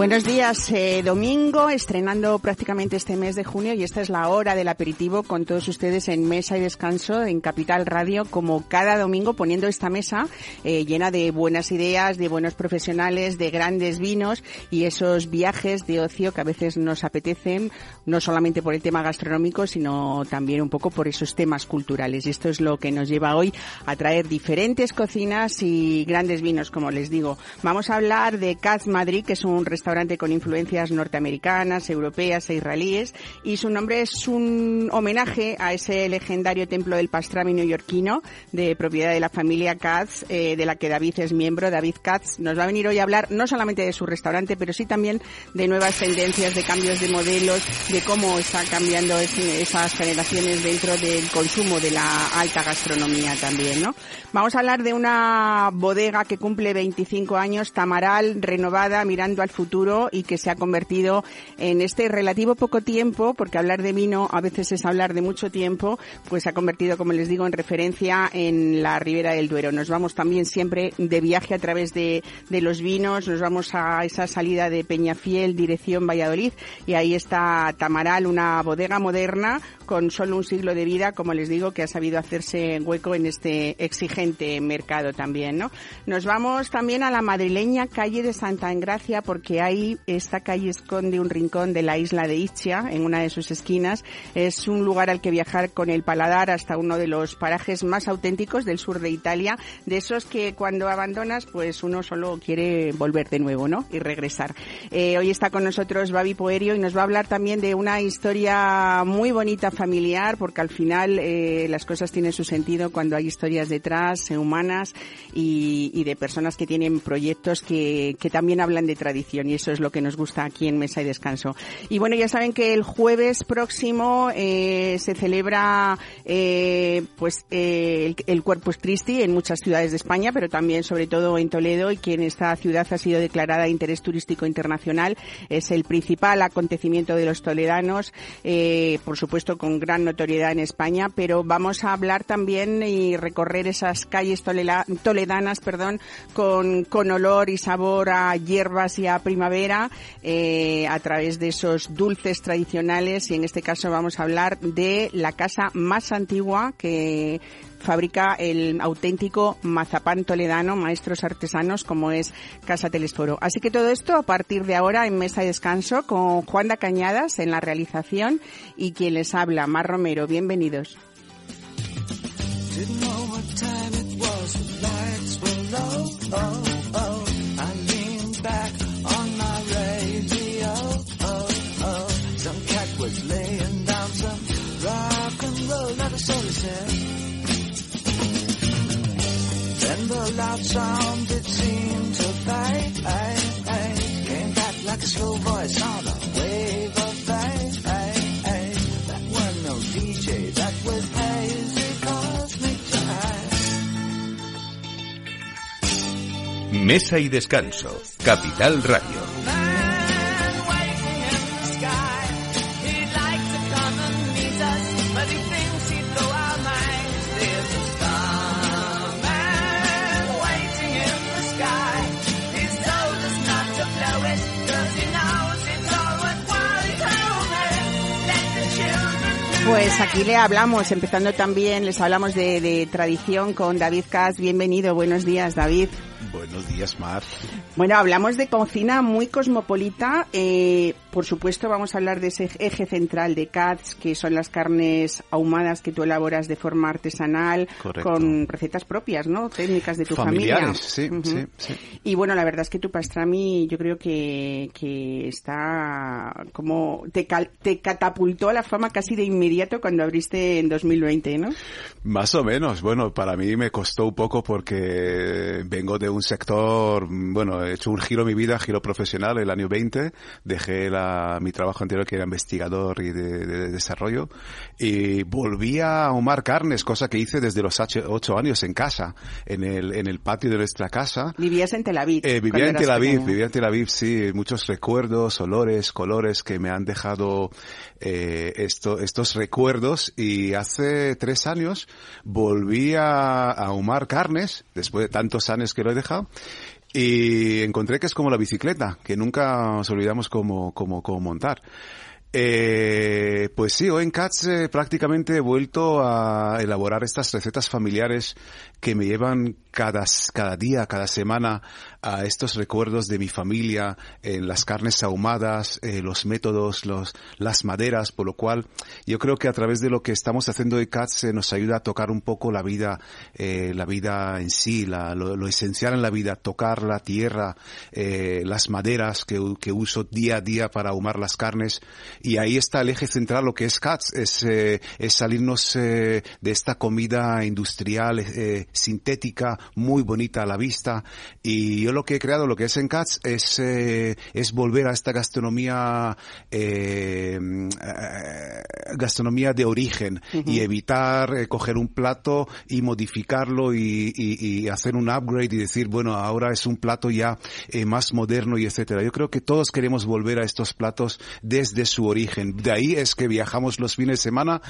Buenos días, eh, domingo, estrenando prácticamente este mes de junio y esta es la hora del aperitivo con todos ustedes en Mesa y Descanso en Capital Radio, como cada domingo poniendo esta mesa eh, llena de buenas ideas, de buenos profesionales, de grandes vinos y esos viajes de ocio que a veces nos apetecen, no solamente por el tema gastronómico, sino también un poco por esos temas culturales. Esto es lo que nos lleva hoy a traer diferentes cocinas y grandes vinos, como les digo. Vamos a hablar de Caz Madrid, que es un restaurante con influencias norteamericanas, europeas e israelíes y su nombre es un homenaje a ese legendario templo del pastrami neoyorquino de propiedad de la familia Katz, eh, de la que David es miembro. David Katz nos va a venir hoy a hablar no solamente de su restaurante, pero sí también de nuevas tendencias, de cambios de modelos, de cómo está cambiando esas generaciones dentro del consumo de la alta gastronomía también, ¿no? Vamos a hablar de una bodega que cumple 25 años, Tamaral, renovada, mirando al futuro y que se ha convertido en este relativo poco tiempo, porque hablar de vino a veces es hablar de mucho tiempo, pues se ha convertido, como les digo, en referencia en la Ribera del Duero. Nos vamos también siempre de viaje a través de, de los vinos, nos vamos a esa salida de Peñafiel, dirección Valladolid, y ahí está Tamaral, una bodega moderna con solo un siglo de vida, como les digo, que ha sabido hacerse hueco en este exigente mercado también, ¿no? Nos vamos también a la madrileña calle de Santa Engracia porque ahí esta calle esconde un rincón de la isla de Ischia en una de sus esquinas. Es un lugar al que viajar con el paladar hasta uno de los parajes más auténticos del sur de Italia, de esos que cuando abandonas pues uno solo quiere volver de nuevo, ¿no? Y regresar. Eh, hoy está con nosotros Babi Poerio y nos va a hablar también de una historia muy bonita familiar, porque al final eh, las cosas tienen su sentido cuando hay historias detrás, eh, humanas y, y, de personas que tienen proyectos que, que también hablan de tradición y eso es lo que nos gusta aquí en Mesa y Descanso. Y bueno, ya saben que el jueves próximo eh, se celebra eh, pues eh, el, el Corpus Christi en muchas ciudades de España, pero también sobre todo en Toledo y que en esta ciudad ha sido declarada de interés turístico internacional. Es el principal acontecimiento de los toledanos, por supuesto con gran notoriedad en España, pero vamos a hablar también y recorrer esas calles toledanas, perdón, con, con olor y sabor a hierbas y a primavera, eh, a través de esos dulces tradicionales y en este caso vamos a hablar de la casa más antigua que fabrica el auténtico mazapán toledano, maestros artesanos como es Casa Telesforo. Así que todo esto a partir de ahora en Mesa de Descanso con Juan da Cañadas en la realización y quien les habla, Mar Romero. Bienvenidos. Then the loud sound it seemed to fade. Came back like a slow voice on a wave of fate. That were no DJ, that was hazy cosmic time. Mesa y descanso, Capital Radio. Pues aquí le hablamos, empezando también, les hablamos de, de tradición con David Cas. Bienvenido, buenos días, David. Buenos días, Mar. Bueno, hablamos de cocina muy cosmopolita. Eh, por supuesto, vamos a hablar de ese eje central de CATS, que son las carnes ahumadas que tú elaboras de forma artesanal, Correcto. con recetas propias, ¿no? Técnicas de tu Familiares, familia. sí, sí, sí. Y bueno, la verdad es que tu pastrami yo creo que, que está como te, cal- te catapultó a la fama casi de inmediato cuando abriste en 2020, ¿no? Más o menos. Bueno, para mí me costó un poco porque vengo de un sector, bueno, he hecho un giro en mi vida, giro profesional, el año 20, dejé la, mi trabajo anterior que era investigador y de, de desarrollo y volví a ahumar carnes, cosa que hice desde los ocho, años en casa, en el, en el patio de nuestra casa. Vivías en Tel Aviv. Eh, vivía en Tel Aviv, vivía en Tel Aviv, sí, muchos recuerdos, olores, colores que me han dejado eh, esto, estos recuerdos y hace tres años volví a, a ahumar carnes, después de tantos años que lo he y encontré que es como la bicicleta, que nunca nos olvidamos cómo, cómo, cómo montar. Eh, pues sí, hoy en Cats eh, prácticamente he vuelto a elaborar estas recetas familiares que me llevan cada, cada día, cada semana a estos recuerdos de mi familia, en las carnes ahumadas, eh, los métodos, los, las maderas, por lo cual yo creo que a través de lo que estamos haciendo de Cats eh, nos ayuda a tocar un poco la vida, eh, la vida en sí, lo, esencial en la vida, tocar la tierra, eh, las maderas que, uso día a día para ahumar las carnes y ahí está el eje central, lo que es CATS, es, eh, es salirnos eh, de esta comida industrial, eh, sintética, muy bonita a la vista. Y lo que he creado, lo que es en CATS, es, eh, es volver a esta gastronomía, eh, eh, gastronomía de origen y evitar eh, coger un plato y modificarlo y, y- y hacer un upgrade y decir, bueno, ahora es un plato ya más moderno y etcétera. Yo creo que todos queremos volver a estos platos desde su origen. De ahí es que viajamos los fines de semana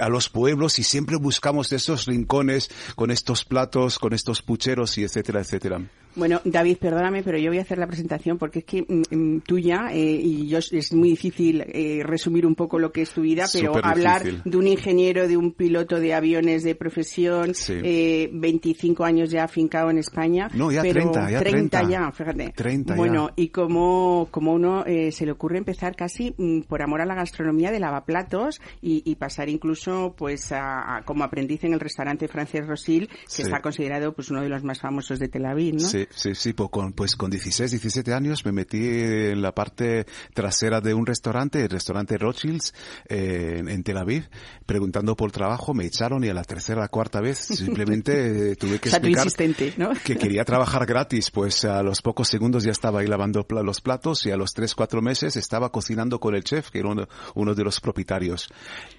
a los pueblos y siempre buscamos esos rincones con estos platos, con estos pucheros y etcétera, etcétera. Bueno, David, perdóname, pero yo voy a hacer la presentación porque es que mm, mm, tuya eh, y yo es muy difícil eh, resumir un poco lo que es tu vida, pero Súper hablar difícil. de un ingeniero, de un piloto de aviones de profesión, Sí. eh, 25 años ya afincado en España. No, ya pero 30, ya 30. ya, fíjate. 30 ya. bueno, y como, como uno eh, se le ocurre empezar casi mm, por amor a la gastronomía de lavaplatos y, y pasar incluso pues a, a- como aprendiz en el restaurante Frances Rosil, que Sí. está considerado pues uno de los más famosos de Tel Aviv, ¿no? Sí, sí, sí, pues con, pues con 16, 17 años me metí en la parte trasera de un restaurante, el restaurante Rothschilds, eh, en, en Tel Aviv, preguntando por trabajo, me echaron y a la tercera, la cuarta vez simplemente eh, tuve que explicar ¿no? que quería trabajar gratis, pues a los pocos segundos ya estaba ahí lavando pla- los platos y a los tres, cuatro meses estaba cocinando con el chef, que era uno, uno de los propietarios.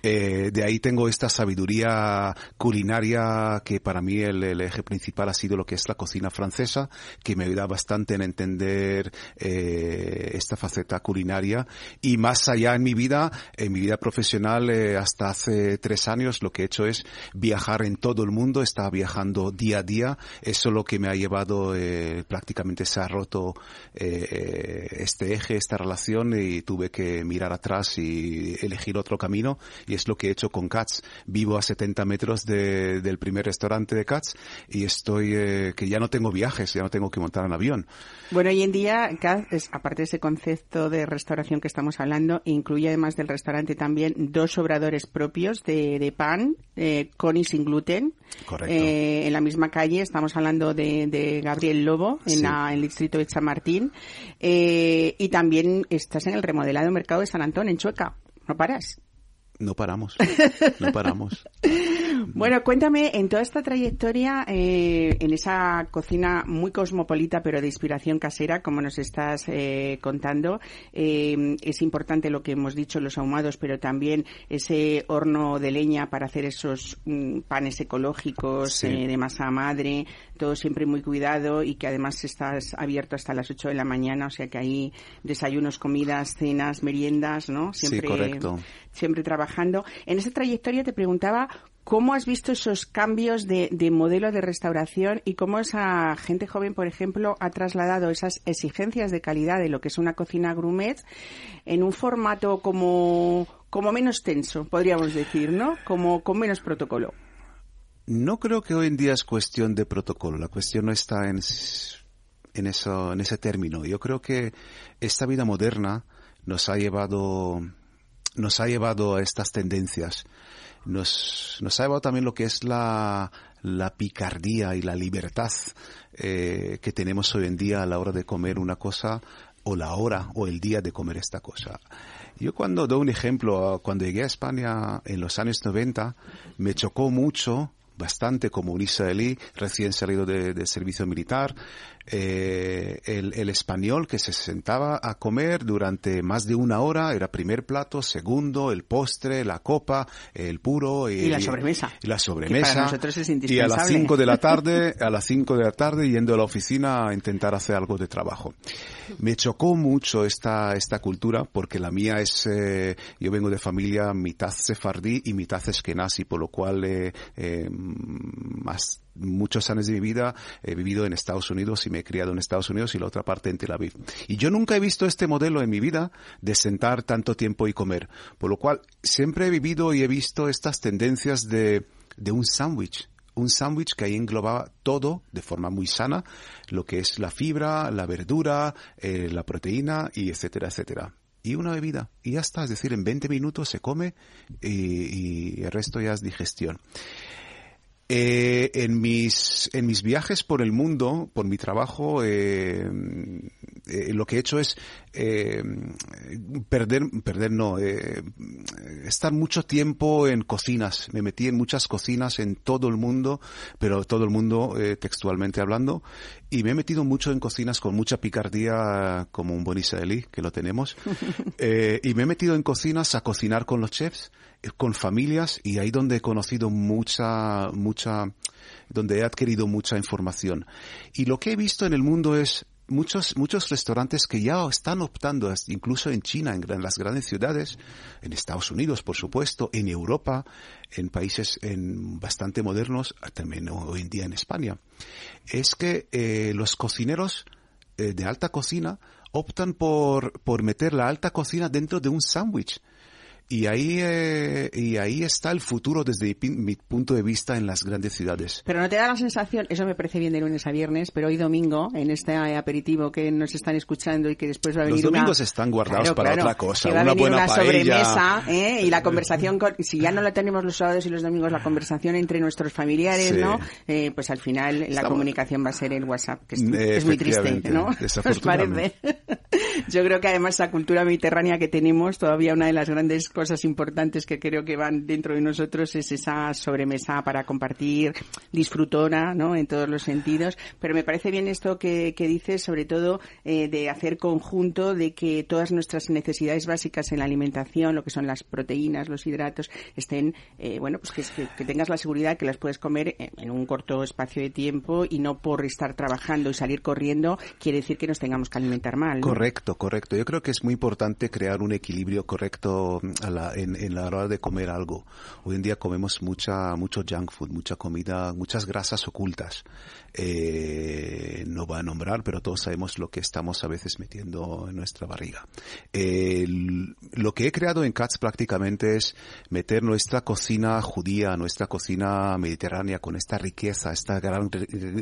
Eh, de ahí tengo esta sabiduría culinaria que para mí el, el eje principal ha sido lo que es la cocina francesa, que me ayuda bastante en entender eh, esta faceta culinaria. Y más allá en mi vida, en mi vida profesional, eh, hasta hace tres años lo que he hecho es viajar en todo el mundo, estaba viajando día a día, eso lo que me ha llevado, eh, prácticamente se ha roto eh, este eje, esta relación y tuve que mirar atrás y elegir otro camino. Y es lo que he hecho con Katz. Vivo a 70 metros de- del primer restaurante de Katz y estoy, eh, que ya no tengo viajes, ya no tengo que montar en avión. Bueno, hoy en día, es, aparte de ese concepto de restauración que estamos hablando, incluye además del restaurante también dos obradores propios de, de pan, eh, con y sin gluten. Correcto. Eh, en la misma calle, estamos hablando de, de Gabriel Lobo, en, Sí. la- en el distrito de Chamartín. Eh, y también estás en el remodelado mercado de San Antón, en Chueca. No paras. No paramos, no paramos. Bueno, cuéntame, en toda esta trayectoria, eh, en esa cocina muy cosmopolita, pero de inspiración casera, como nos estás eh, contando, eh, es importante lo que hemos dicho, los ahumados, pero también ese horno de leña para hacer esos mm, panes ecológicos Sí. eh, de masa madre, todo siempre muy cuidado y que además estás abierto hasta las 8 de la mañana, o sea que hay desayunos, comidas, cenas, meriendas, ¿no? Sí, Siempre, correcto. Siempre trabajando. En esa trayectoria te preguntaba cómo has visto esos cambios de, de modelo de restauración y cómo esa gente joven, por ejemplo, ha trasladado esas exigencias de calidad de lo que es una cocina gourmet en un formato como, como menos tenso, podríamos decir, ¿no? Como con menos protocolo. No creo que hoy en día es cuestión de protocolo. La cuestión no está en, en, eso, en ese término. Yo creo que esta vida moderna nos ha llevado, nos ha llevado a estas tendencias. Nos, ha llevado también lo que es la, picardía y la libertad eh, que tenemos hoy en día a la hora de comer una cosa o la hora o el día de comer esta cosa. Yo cuando doy un ejemplo, cuando llegué a España en los años 90, me chocó mucho bastante como un israelí recién salido de, de servicio militar. Eh, el, el, español que se sentaba a comer durante más de una hora, era primer plato, segundo, el postre, la copa, el puro y, y la sobremesa. Y la sobremesa. para nosotros es y a las 5 de la tarde, a las 5 de la tarde yendo a la oficina a intentar hacer algo de trabajo. Me chocó mucho esta, esta cultura porque la mía es, eh, yo vengo de familia mitad sefardí y mitad eskenazi, por lo cual eh, eh, más muchos años de mi vida he vivido en Estados Unidos y me he criado en Estados Unidos y la otra parte en Tel Aviv. Y yo nunca he visto este modelo en mi vida de sentar tanto tiempo y comer. Por lo cual siempre he vivido y he visto estas tendencias de, de un sándwich un sándwich que ahí englobaba todo de forma muy sana, lo que es la fibra, la verdura, eh, la proteína y etcétera, etcétera. Y una bebida. Y ya está. Es decir, en 20 minutos se come y, y el resto ya es digestión. Eh, en mis en mis viajes por el mundo, por mi trabajo, eh, eh, lo que he hecho es eh, perder perder no eh, estar mucho tiempo en cocinas. Me metí en muchas cocinas en todo el mundo, pero todo el mundo textualmente hablando, y me he metido mucho en cocinas con mucha picardía, como un buen israelí que lo tenemos, y me he metido en cocinas a cocinar con los chefs con familias y ahí donde he conocido mucha, mucha, donde he adquirido mucha información. Y lo que he visto en el mundo es muchos, muchos restaurantes que ya están optando, incluso en China, en, las grandes ciudades, en Estados Unidos, por supuesto, en Europa, en países en bastante modernos, también hoy en día en España, es que eh, los cocineros eh, de alta cocina optan por, por meter la alta cocina dentro de un sándwich. Y ahí, eh, y ahí está el futuro desde mi, punto de vista en las grandes ciudades. Pero no te da la sensación, eso me parece bien de lunes a viernes, pero hoy domingo, en este aperitivo que nos están escuchando y que después va a venir Los domingos una... están guardados claro, para claro, otra cosa, que va a una venir buena una paella. sobremesa ¿eh? y la conversación, con, si ya no la tenemos los sábados y los domingos, la conversación entre nuestros familiares, Sí. ¿no? Eh, pues al final la Estamos- comunicación va a ser el WhatsApp, que es, es muy triste, ¿no? ¿Os desafortunadamente. parece? Yo creo que además esa cultura mediterránea que tenemos, todavía una de las grandes cosas importantes que creo que van dentro de nosotros es esa sobremesa para compartir, disfrutona, ¿no? En todos los sentidos. Pero me parece bien esto que, que dices, sobre todo eh, de hacer conjunto, de que todas nuestras necesidades básicas en la alimentación, lo que son las proteínas, los hidratos, estén, eh, bueno, pues que, tengas la seguridad que las puedes comer en, un corto espacio de tiempo y no por estar trabajando y salir corriendo quiere decir que nos tengamos que alimentar mal. Correcto, correcto. Yo creo que es muy importante crear un equilibrio correcto a la- en, en la hora de comer algo. Hoy en día comemos mucha, mucho junk food, mucha comida, muchas grasas ocultas. Eh, no voy a nombrar, pero todos sabemos lo que estamos a veces metiendo en nuestra barriga. El- lo que he creado en CATS prácticamente es meter nuestra cocina judía, nuestra cocina mediterránea con esta riqueza, esta gran,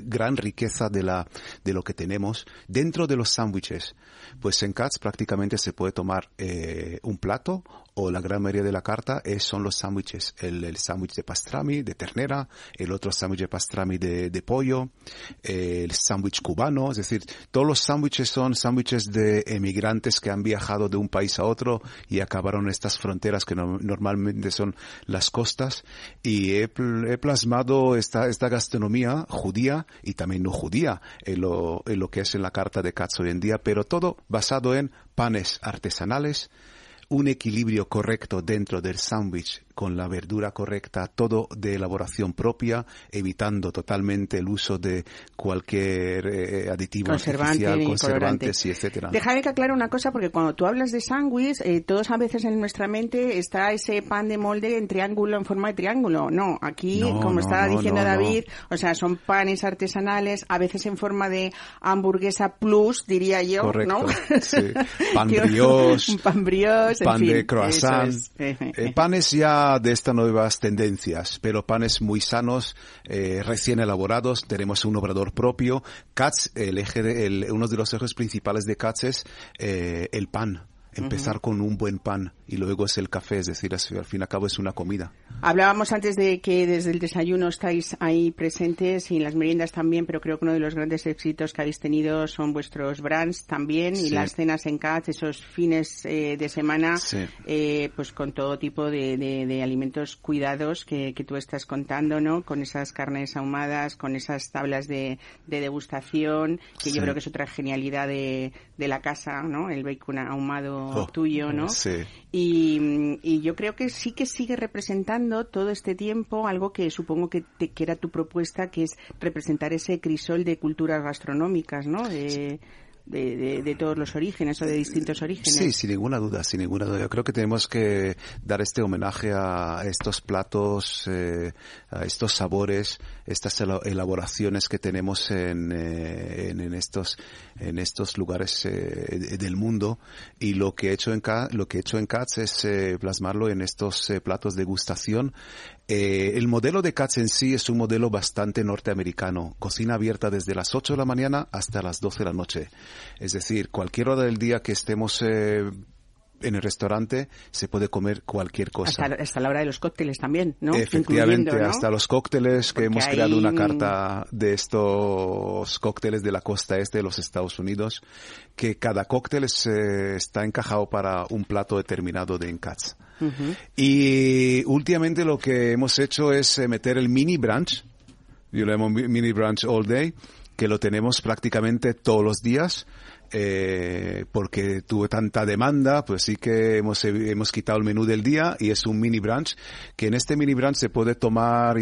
gran riqueza de la, de lo que tenemos dentro de los sándwiches. Pues en CATS prácticamente se puede tomar eh, un plato o la gran mayoría de la carta es, son los sándwiches. El, el sándwich de pastrami, de ternera, el otro sándwich de pastrami de, de pollo, eh, el sándwich cubano, es decir, todos los sándwiches son sándwiches de emigrantes que han viajado de un país a otro y acabaron estas fronteras que no- normalmente son las costas y he, he plasmado esta, esta gastronomía judía y también no judía en lo, en lo que es en la carta de Katz hoy en día, pero todo basado en panes artesanales, un equilibrio correcto dentro del sándwich con la verdura correcta, todo de elaboración propia, evitando totalmente el uso de cualquier eh, aditivo Conservante artificial, conservantes colorante. y etcétera. Déjame que aclare una cosa, porque cuando tú hablas de sándwich, eh, todos a veces en nuestra mente está ese pan de molde en triángulo, en forma de triángulo. No, aquí, No, como no, estaba no, diciendo. David, o sea, son panes artesanales, a veces en forma de hamburguesa plus, diría yo, Correcto, ¿no? sí. Pan brioche, pan brioche, pan fin, de croissant, es. eh, panes ya de estas nuevas tendencias, pero panes muy sanos, eh, recién elaborados. Tenemos un obrador propio. Katz, el eje de, el- uno de los ejes principales de Katz es eh, el pan. Empezar con un buen pan y luego es el café, es decir, al fin y al cabo es una comida. Hablábamos antes de que desde el desayuno estáis ahí presentes y en las meriendas también, pero creo que uno de los grandes éxitos que habéis tenido son vuestros brands también y las cenas en CATS, esos fines eh, de semana, Sí. eh, pues con todo tipo de, de- de alimentos cuidados que, que tú estás contando, ¿no? Con esas carnes ahumadas, con esas tablas de, de degustación, que Sí. yo creo que es otra genialidad de, de la casa, ¿no? El bacon ahumado Oh, tuyo, ¿no? Sí. Y, y yo creo que sí que sigue representando todo este tiempo algo que supongo que, te, que era tu propuesta, que es representar ese crisol de culturas gastronómicas, ¿no? De, de, de- de todos los orígenes o de distintos orígenes. Sí, sin ninguna duda, sin ninguna duda. Yo creo que tenemos que dar este homenaje a estos platos, eh, a estos sabores, estas ela- elaboraciones que tenemos en, eh, en, en estos en estos lugares eh, de- del mundo y lo que he hecho en lo que he hecho en Katz es eh, plasmarlo en estos platos de gustación. Eh, el modelo de Katz en sí es un modelo bastante norteamericano, cocina abierta desde las 8 de la mañana hasta las 12 de la noche. Es decir, cualquier hora del día que estemos eh, en el restaurante se puede comer cualquier cosa. Hasta, hasta la hora de los cócteles también, ¿no? Efectivamente, ¿no? hasta los cócteles que Porque hemos ahí, creado una carta de estos cócteles de la costa este de los Estados Unidos, que cada cóctel es, eh, está encajado para un plato determinado de Encats. Ujú. Y últimamente lo que hemos hecho es eh, meter el mini brunch, yo lo llamo mi- mini brunch all day, que lo tenemos prácticamente todos los días, eh, porque tuve tanta demanda, pues sí que hemos, hemos quitado el menú del día y es un mini brunch, que en este mini brunch se puede tomar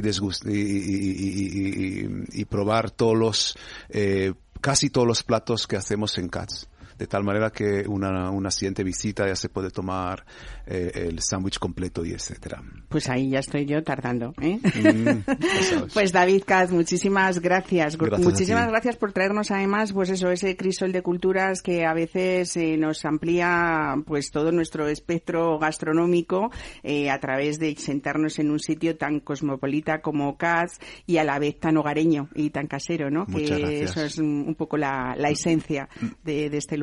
y- y- y- y probar todos los, eh, casi todos los platos que hacemos en Cats. De tal manera que una, una siguiente visita ya se puede tomar eh, el sándwich completo y etcétera. Pues ahí ya estoy yo tardando, ¿eh? Mm. Pues David Katz, muchísimas gracias. Muchísimas gracias por traernos además, pues eso, ese crisol de culturas que a veces eh, nos amplía pues todo nuestro espectro gastronómico eh, a través de sentarnos en un sitio tan cosmopolita como Katz y a la vez tan hogareño y tan casero, ¿no? Muchas que gracias. eso es un, un poco la, la esencia de, de este lugar.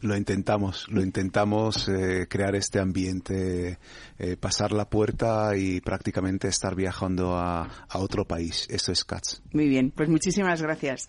Lo intentamos, lo intentamos eh, crear este ambiente, eh, pasar la puerta y prácticamente estar viajando a, a otro país. Eso es Cats. Muy bien, pues muchísimas gracias.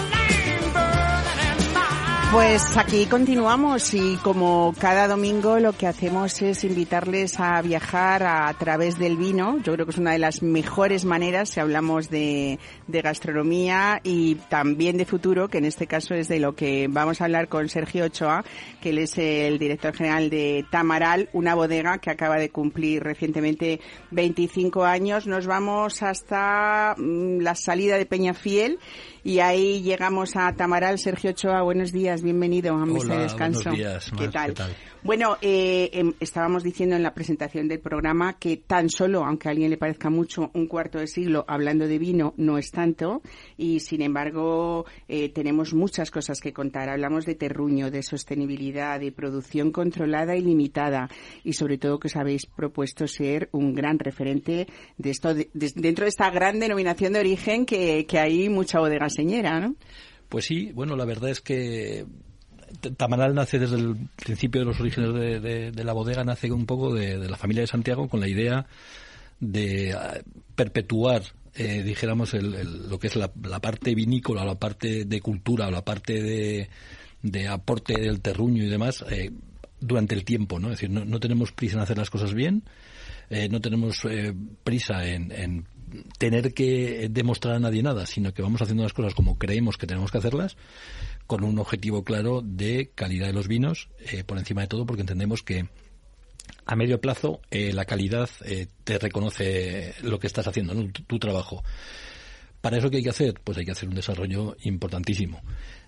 Pues aquí continuamos y como cada domingo lo que hacemos es invitarles a viajar a, través del vino. Yo creo que es una de las mejores maneras si hablamos de, de gastronomía y también de futuro, que en este caso es de lo que vamos a hablar con Sergio Ochoa, que él es el director general de Tamaral, una bodega que acaba de cumplir recientemente 25 años. Nos vamos hasta mm, la salida de Peñafiel y ahí llegamos a Tamaral. Sergio Ochoa, buenos días, bienvenido a Mesa de Descanso. buenos días, ¿Qué Mar, tal? ¿qué tal? Bueno, eh, em, estábamos diciendo en la presentación del programa que tan solo, aunque a alguien le parezca mucho, un cuarto de siglo hablando de vino no es tanto y sin embargo eh, tenemos muchas cosas que contar. Hablamos de terruño, de sostenibilidad, de producción controlada y limitada y sobre todo que os habéis propuesto ser un gran referente de esto de- de- dentro de esta gran denominación de origen que, que hay mucha bodega señera, ¿no? Pues sí, bueno, la verdad es que Tamaral nace desde el principio de los orígenes de, la bodega, nace un poco de, de la familia de Santiago con la idea de ah, perpetuar, eh, dijéramos, el- el- lo que es la, la parte vinícola, la parte de cultura, la parte de, aporte del terruño y demás, eh, durante el tiempo, ¿no? Es decir, no, no tenemos prisa en hacer las cosas bien, eh, no tenemos eh, prisa en, en tener que demostrar a nadie nada, sino que vamos haciendo las cosas como creemos que tenemos que hacerlas, con un objetivo claro de calidad de los vinos, eh, por encima de todo, porque entendemos que a medio plazo eh, la calidad eh, te reconoce lo que estás haciendo, ¿no? tu, trabajo. ¿Para eso qué hay que hacer? Pues hay que hacer un desarrollo importantísimo.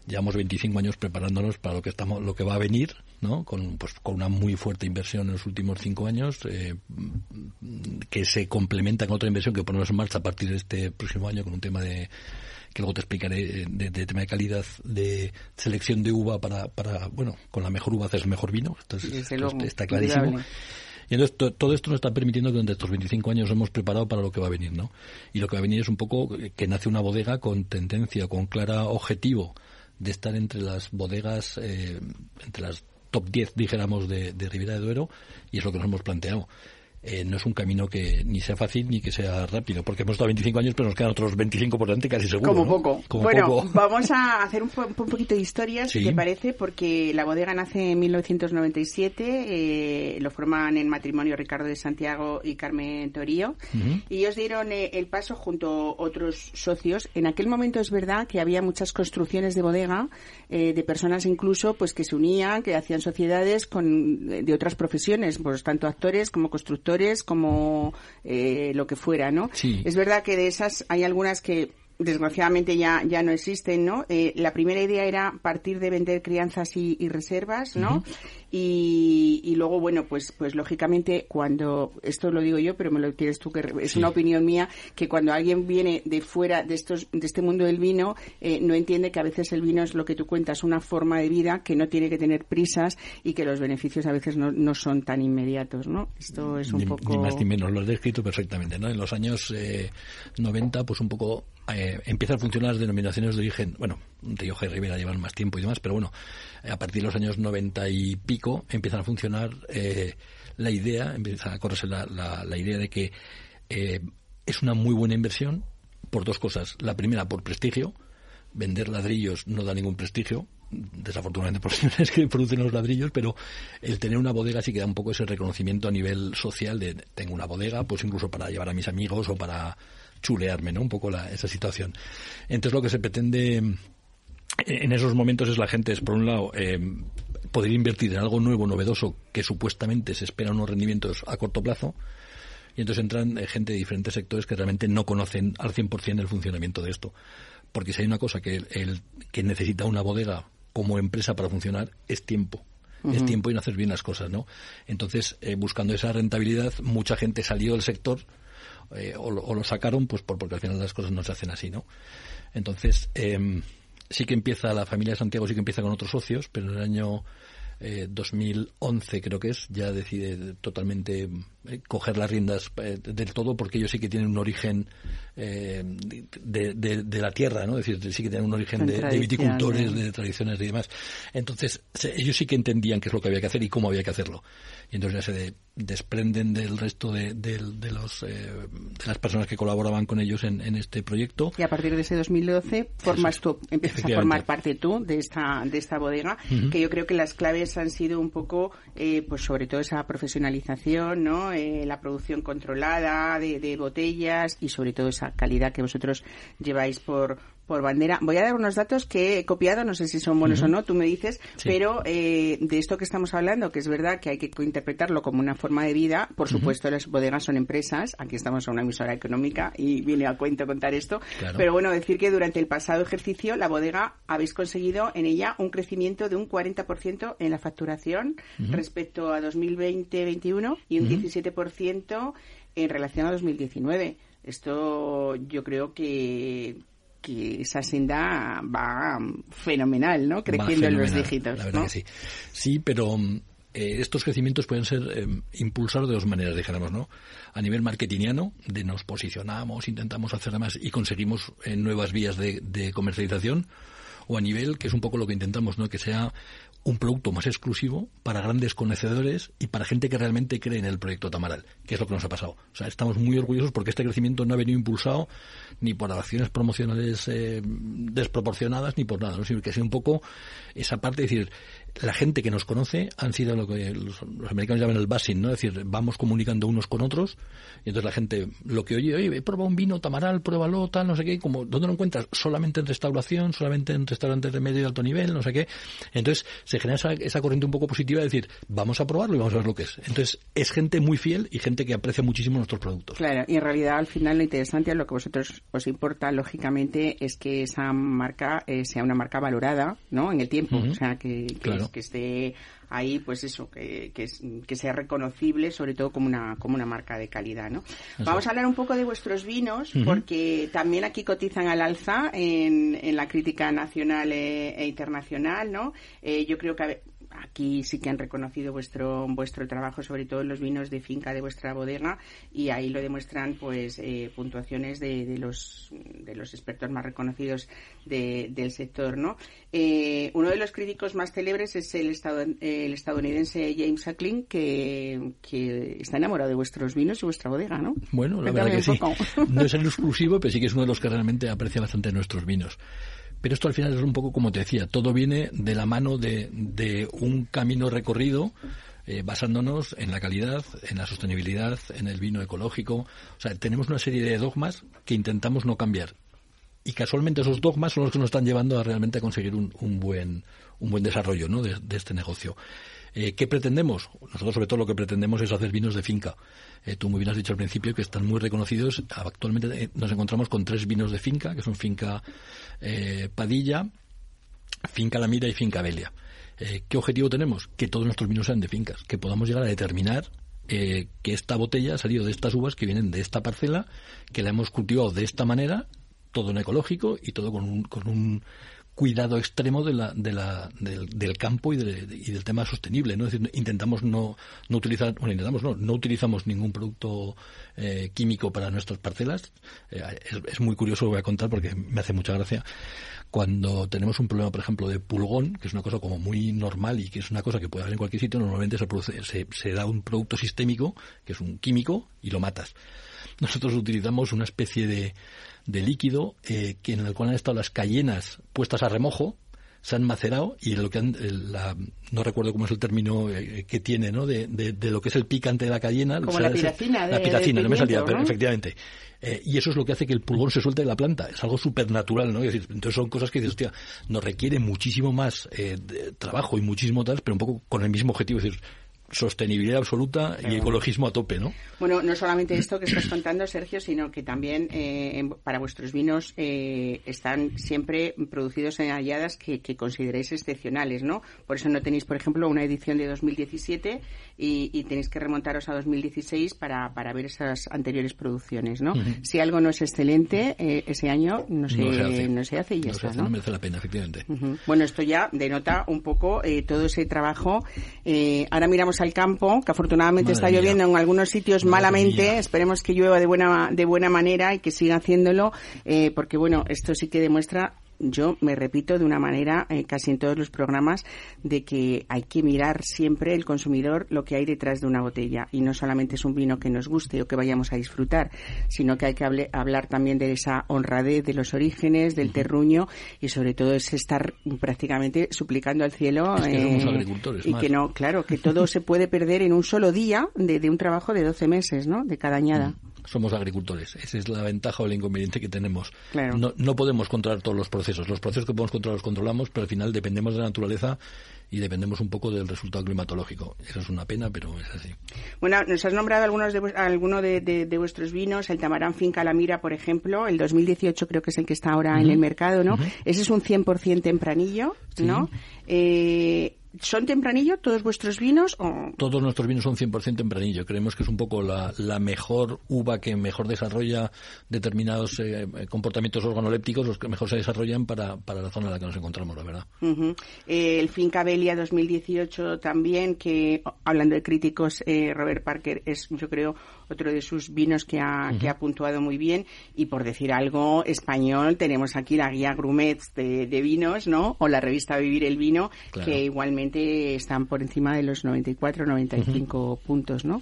Llevamos 25 años preparándonos para lo que estamos, lo que va a venir, ¿no? Con, pues, con una muy fuerte inversión en los últimos cinco años, eh, que se complementa con otra inversión que ponemos en marcha a partir de este próximo año con un tema de que luego te explicaré de, de tema de calidad de selección de uva para, para bueno, con la mejor uva haces el mejor vino. Entonces, Desde esto está clarísimo. Y entonces to- todo esto nos está permitiendo que durante estos 25 años hemos preparado para lo que va a venir, ¿no? Y lo que va a venir es un poco que nace una bodega con tendencia, con clara objetivo de estar entre las bodegas, eh, entre las top 10, dijéramos, de, de Ribera de Duero, y es lo que nos hemos planteado. Eh, no es un camino que ni sea fácil ni que sea rápido, porque hemos estado 25 años, pero nos quedan otros 25 por delante casi seguro. Como ¿no? poco. Como bueno, poco. vamos a hacer un, po- un poquito de historia, si Sí. te parece, porque la bodega nace en 1997, eh, lo forman en matrimonio Ricardo de Santiago y Carmen Torío, y ellos dieron eh, el paso junto a otros socios. En aquel momento es verdad que había muchas construcciones de bodega, eh, de personas incluso pues que se unían, que hacían sociedades con, de otras profesiones, pues tanto actores como constructores, como eh, lo que fuera, ¿no? Sí. Es verdad que de esas hay algunas que desgraciadamente ya, ya no existen, ¿no? Eh, la primera idea era partir de vender crianzas y, y reservas, ¿no? y, y luego, bueno, pues, pues lógicamente cuando, esto lo digo yo, pero me lo quieres tú, que es Sí. una opinión mía, que cuando alguien viene de fuera de estos, de este mundo del vino, eh, no entiende que a veces el vino es lo que tú cuentas, una forma de vida que no tiene que tener prisas y que los beneficios a veces no, no son tan inmediatos, ¿no? Esto es un ni, poco... ni más ni menos, lo has descrito perfectamente. ¿no? En los años eh, 90, pues un poco eh, empiezan a funcionar las denominaciones de origen. Bueno, Rioja y Ribera llevan más tiempo y demás, pero bueno, a partir de los años 90 y pico empiezan a funcionar eh, la idea, empieza a correrse la, la, la idea de que eh, es una muy buena inversión por dos cosas. La primera, por prestigio. Vender ladrillos no da ningún prestigio, desafortunadamente por señores que producen los ladrillos, pero el tener una bodega sí que da un poco ese reconocimiento a nivel social de tengo una bodega, pues incluso para llevar a mis amigos o para chulearme, ¿no? Un poco la, esa situación. Entonces lo que se pretende eh, en esos momentos es la gente, es por un lado, eh, poder invertir en algo nuevo, novedoso, que supuestamente se esperan unos rendimientos a corto plazo, y entonces entran eh, gente de diferentes sectores que realmente no conocen al 100% el funcionamiento de esto. Porque si hay una cosa que, el, que necesita una bodega como empresa para funcionar, es tiempo. Es tiempo y no hacer bien las cosas, ¿no? Entonces, eh, buscando esa rentabilidad, mucha gente salió del sector eh, o, lo, o, lo, sacaron, pues por, porque al final las cosas no se hacen así, ¿no? Entonces, eh, sí que empieza, la familia de Santiago sí que empieza con otros socios, pero en el año eh, 2011 creo que es, ya decide totalmente eh, coger las riendas eh, del todo porque ellos sí que tienen un origen eh, de, de, de, la tierra, ¿no? Es decir, sí que tienen un origen de, de, viticultores, de tradiciones y demás. Entonces, se, ellos sí que entendían qué es lo que había que hacer y cómo había que hacerlo. Y entonces ya se de, desprenden del resto de, de los, eh, de las personas que colaboraban con ellos en, en, este proyecto. Y a partir de ese 2012 formas tú, empiezas a formar parte tú de esta, de esta bodega, uh -huh. que yo creo que las claves han sido un poco, eh, pues sobre todo esa profesionalización, ¿no? Eh, la producción controlada de, de, botellas y sobre todo esa calidad que vosotros lleváis por, por bandera. Voy a dar unos datos que he copiado, no sé si son buenos uh -huh. o no, tú me dices, sí. pero eh, de esto que estamos hablando, que es verdad que hay que interpretarlo como una forma de vida, por supuesto uh -huh. las bodegas son empresas, aquí estamos en una emisora económica y viene a cuento contar esto, claro. pero bueno, decir que durante el pasado ejercicio la bodega habéis conseguido en ella un crecimiento de un 40% en la facturación uh -huh. respecto a 2020-21 y un 17% en relación a 2019. Esto yo creo que que esa senda va fenomenal, ¿no? Creciendo en los dígitos. La verdad ¿no? que sí. Sí, pero eh, estos crecimientos pueden ser eh, impulsados de dos maneras, dijéramos, ¿no? A nivel marketingiano, de nos posicionamos, intentamos hacer más y conseguimos eh, nuevas vías de, de comercialización, o a nivel, que es un poco lo que intentamos, ¿no? Que sea un producto más exclusivo para grandes conocedores y para gente que realmente cree en el proyecto Tamaral, que es lo que nos ha pasado. O sea, estamos muy orgullosos porque este crecimiento no ha venido impulsado ni por acciones promocionales eh, desproporcionadas ni por nada, ¿no? sino que sea un poco esa parte, es decir, la gente que nos conoce han sido lo que los, los americanos llaman el busing, ¿no? Es decir, vamos comunicando unos con otros y entonces la gente lo que oye, oye, prueba un vino tamaral, pruébalo, tal, no sé qué, como, ¿dónde lo encuentras? Solamente en restauración, solamente en restaurantes de medio y alto nivel, no sé qué. Entonces se genera esa, esa corriente un poco positiva de decir, vamos a probarlo y vamos a ver lo que es. Entonces es gente muy fiel y gente que aprecia muchísimo nuestros productos. Claro, y en realidad al final lo interesante, lo que a vosotros os importa, lógicamente, es que esa marca eh, sea una marca valorada, ¿no? En el tiempo, o sea, que, que, Claro. Que esté ahí, pues eso, que, que, sea reconocible, sobre todo como una, como una marca de calidad, ¿no? Vamos a hablar un poco de vuestros vinos, porque también aquí cotizan al alza en, en la crítica nacional e, e internacional, ¿no? Eh, yo creo que aquí sí que han reconocido vuestro vuestro trabajo, sobre todo en los vinos de finca de vuestra bodega, y ahí lo demuestran, pues, eh, puntuaciones de, de los de los expertos más reconocidos de- del sector, ¿no? Eh, uno de los críticos más célebres es el, estado- el estadounidense James Ackling, que, que está enamorado de vuestros vinos y vuestra bodega, ¿no? Bueno, la Cuéntame verdad que sí. poco. No es el exclusivo, pero sí que es uno de los que realmente aprecia bastante nuestros vinos. Pero esto al final es un poco como te decía, todo viene de la mano de, de un camino recorrido eh, basándonos en la calidad, en la sostenibilidad, en el vino ecológico. O sea, tenemos una serie de dogmas que intentamos no cambiar. Y casualmente esos dogmas son los que nos están llevando a realmente conseguir un, un buen un buen desarrollo ¿no? de, de este negocio. Eh, ¿Qué pretendemos? Nosotros sobre todo lo que pretendemos es hacer vinos de finca. Eh, tú muy bien has dicho al principio que están muy reconocidos. Actualmente eh, nos encontramos con tres vinos de finca, que son finca eh, Padilla, finca La Mira y finca Belia. Eh, ¿Qué objetivo tenemos? Que todos nuestros vinos sean de fincas, que podamos llegar a determinar eh, que esta botella ha salido de estas uvas que vienen de esta parcela, que la hemos cultivado de esta manera, todo en ecológico y todo con un, con un cuidado extremo de la, de la, del, del campo y, de- y del tema sostenible. ¿no? Es decir, intentamos no, no utilizar, bueno, intentamos no, no utilizamos ningún producto eh, químico para nuestras parcelas. Eh, es, es muy curioso, lo voy a contar porque me hace mucha gracia. Cuando tenemos un problema, por ejemplo, de pulgón, que es una cosa como muy normal y que es una cosa que puede haber en cualquier sitio, normalmente se, produce, se, se da un producto sistémico, que es un químico, y lo matas. Nosotros utilizamos una especie de, de líquido eh, que en el cual han estado las cayenas puestas a remojo, se han macerado y lo que han, la- no recuerdo cómo es el término eh, que tiene, ¿no? De, de- de lo que es el picante de la cayena. Como O sea, la piracina La de- piracina, no me salía, pero efectivamente. Eh, y eso es lo que hace que el pulgón se suelte de la planta. Es algo supernatural, ¿no? Es decir, entonces son cosas que dices, hostia, nos requiere muchísimo más eh, trabajo y muchísimo tal, pero un poco con el mismo objetivo, es decir, sostenibilidad absoluta y ecologismo a tope, ¿no? Bueno, no solamente esto que estás contando, Sergio, sino que también eh, para vuestros vinos eh, están siempre producidos en halladas que, que consideréis excepcionales, ¿no? Por eso no tenéis, por ejemplo, una edición de 2017 y, y tenéis que remontaros a 2016 para, para ver esas anteriores producciones, ¿no? Si algo no es excelente, eh, ese año no se, no se hace y ya No está, hace, ¿no? merece la pena, efectivamente. Bueno, esto ya denota un poco eh, todo ese trabajo. Eh, ahora miramos al campo, que afortunadamente Madre está mía. lloviendo en algunos sitios Madre malamente. mía. Esperemos que llueva de buena de buena manera y que siga haciéndolo, eh, porque bueno, esto sí que demuestra. Yo me repito de una manera eh, casi en todos los programas de que hay que mirar siempre el consumidor lo que hay detrás de una botella y no solamente es un vino que nos guste o que vayamos a disfrutar, sino que hay que hable- hablar también de esa honradez de los orígenes, del terruño y sobre todo es estar prácticamente suplicando al cielo Es que somos eh, agricultores, y más. que no, claro, que todo se puede perder en un solo día de, de un trabajo de 12 meses, ¿no? De cada añada. Somos agricultores. Esa es la ventaja o el inconveniente que tenemos. Claro. No, no podemos controlar todos los procesos. Los procesos que podemos controlar los controlamos, pero al final dependemos de la naturaleza y dependemos un poco del resultado climatológico. Eso es una pena, pero es así. Bueno, nos has nombrado algunos de, alguno de, de- de vuestros vinos, el Tamarán Finca La Mira, por ejemplo, el 2018 creo que es el que está ahora en el mercado, ¿no? Ese es un 100% tempranillo, ¿no? Eh, ¿Son tempranillo todos vuestros vinos o...? Todos nuestros vinos son 100% tempranillo. Creemos que es un poco la, la mejor uva que mejor desarrolla determinados eh, comportamientos organolépticos, los que mejor se desarrollan para, para la zona en la que nos encontramos, la verdad. Ujú. Eh, el Finca Belia 2018 también, que hablando de críticos, eh, Robert Parker es, yo creo, otro de sus vinos que ha, que ha puntuado muy bien. Y por decir algo español, tenemos aquí la guía Grumets de, de vinos, ¿no? O la revista Vivir el Vino, Claro. que igualmente están por encima de los 94, 95 puntos, ¿no?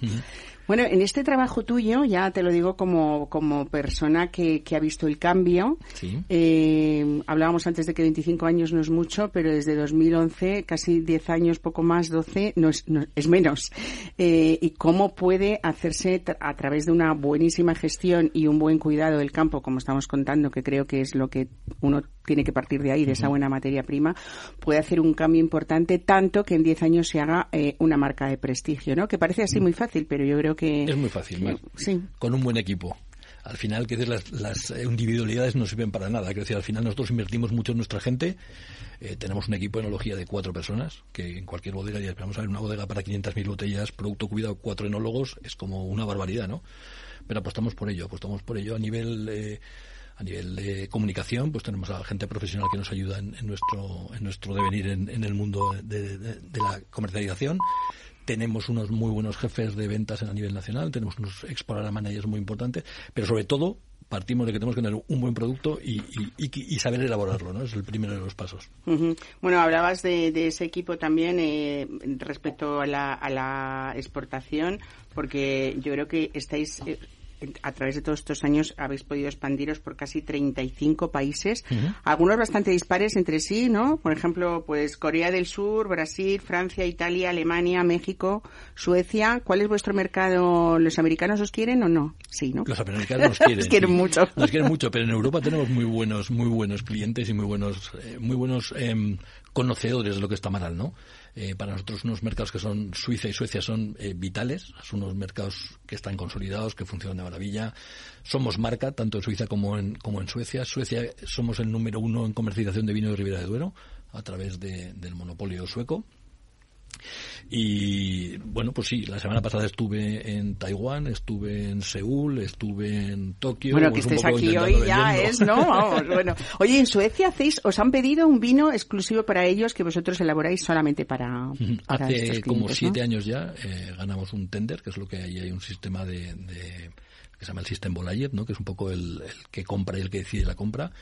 Bueno, en este trabajo tuyo, ya te lo digo como, como persona que, que ha visto el cambio, Sí. eh, hablábamos antes de que 25 años no es mucho, pero desde 2011, casi 10 años, poco más, 12, no es, no- es menos. Eh, y cómo puede hacerse tra- a través de una buenísima gestión y un buen cuidado del campo, como estamos contando, que creo que es lo que uno tiene que partir de ahí, de esa buena materia prima, puede hacer un cambio importante, tanto que en 10 años se haga eh, una marca de prestigio, ¿no? Que parece así muy fácil, pero yo creo que... Es muy fácil, Mar. Sí. Con un buen equipo. Al final, que las, las eh, individualidades no sirven para nada. Quiero decir, al final nosotros invertimos mucho en nuestra gente. Eh, tenemos un equipo de enología de cuatro personas, que en cualquier bodega, ya vamos a ver una bodega para 500.000 botellas, producto cuidado, cuatro enólogos, es como una barbaridad, ¿no? Pero apostamos por ello, apostamos por ello a nivel... eh, a nivel de comunicación, pues tenemos a gente profesional que nos ayuda en, en nuestro en nuestro devenir en, el mundo de, la comercialización. Tenemos unos muy buenos jefes de ventas a nivel nacional, tenemos unos export managers muy importantes, pero sobre todo partimos de que tenemos que tener un buen producto y, saber elaborarlo, ¿no? Es el primero de los pasos. Bueno, hablabas de, ese equipo también eh, respecto a la, exportación, porque yo creo que estáis, eh, a través de todos estos años, habéis podido expandiros por casi 35 países, algunos bastante dispares entre sí, ¿no? Por ejemplo, pues Corea del Sur, Brasil, Francia, Italia, Alemania, México, Suecia. ¿Cuál es vuestro mercado? ¿Los americanos os quieren o no? Sí, ¿no? Los americanos nos quieren. Os quieren sí. mucho. Nos quieren mucho, pero en Europa tenemos muy buenos, muy buenos clientes y muy buenos, eh, muy buenos em, conocedores de lo que está mal, ¿no? Eh, para nosotros unos mercados que son Suiza y Suecia son eh, vitales, son unos mercados que están consolidados, que funcionan de maravilla. Somos marca tanto en Suiza como en, como en Suecia. Suecia somos el número uno en comercialización de vino de Ribera de Duero a través de- del monopolio sueco. Y bueno, pues sí, la semana pasada estuve en Taiwán, estuve en Seúl, estuve en Tokio. Bueno, que pues un estés aquí hoy ya es, ¿no? Vamos, bueno. Oye, en Suecia hacéis, os han pedido un vino exclusivo para ellos que vosotros elaboráis solamente para, para estos Hace como siete ¿no? años ya eh, ganamos un tender, que es lo que hay, hay un sistema de, de- que se llama el System Bolayer, ¿no? que es un poco el, el que compra y el que decide la compra,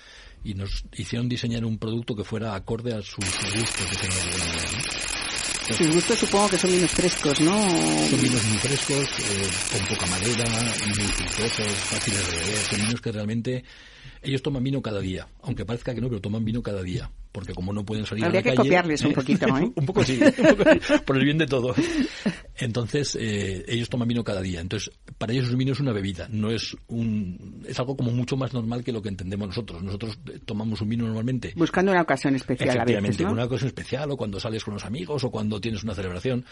y nos hicieron diseñar un producto que fuera acorde a sus gustos. ¿no? Sus gustos supongo que son vinos frescos, ¿no? Son vinos muy frescos, eh, con poca madera, muy frutosos, fáciles de beber. Son vinos que realmente ellos toman vino cada día, aunque parezca que no, pero toman vino cada día, porque como no pueden salir Habría a la que calle, copiarles un poquito, ¿eh? un poco sí, un poco sí, por el bien de todo. Entonces eh, ellos toman vino cada día. Entonces para ellos un vino es una bebida, no es un es algo como mucho más normal que lo que entendemos nosotros. Nosotros eh, tomamos un vino normalmente Buscando una ocasión especial a Efectivamente, veces, ¿no? una cosa especial o cuando sales con los amigos o cuando tienes una celebración.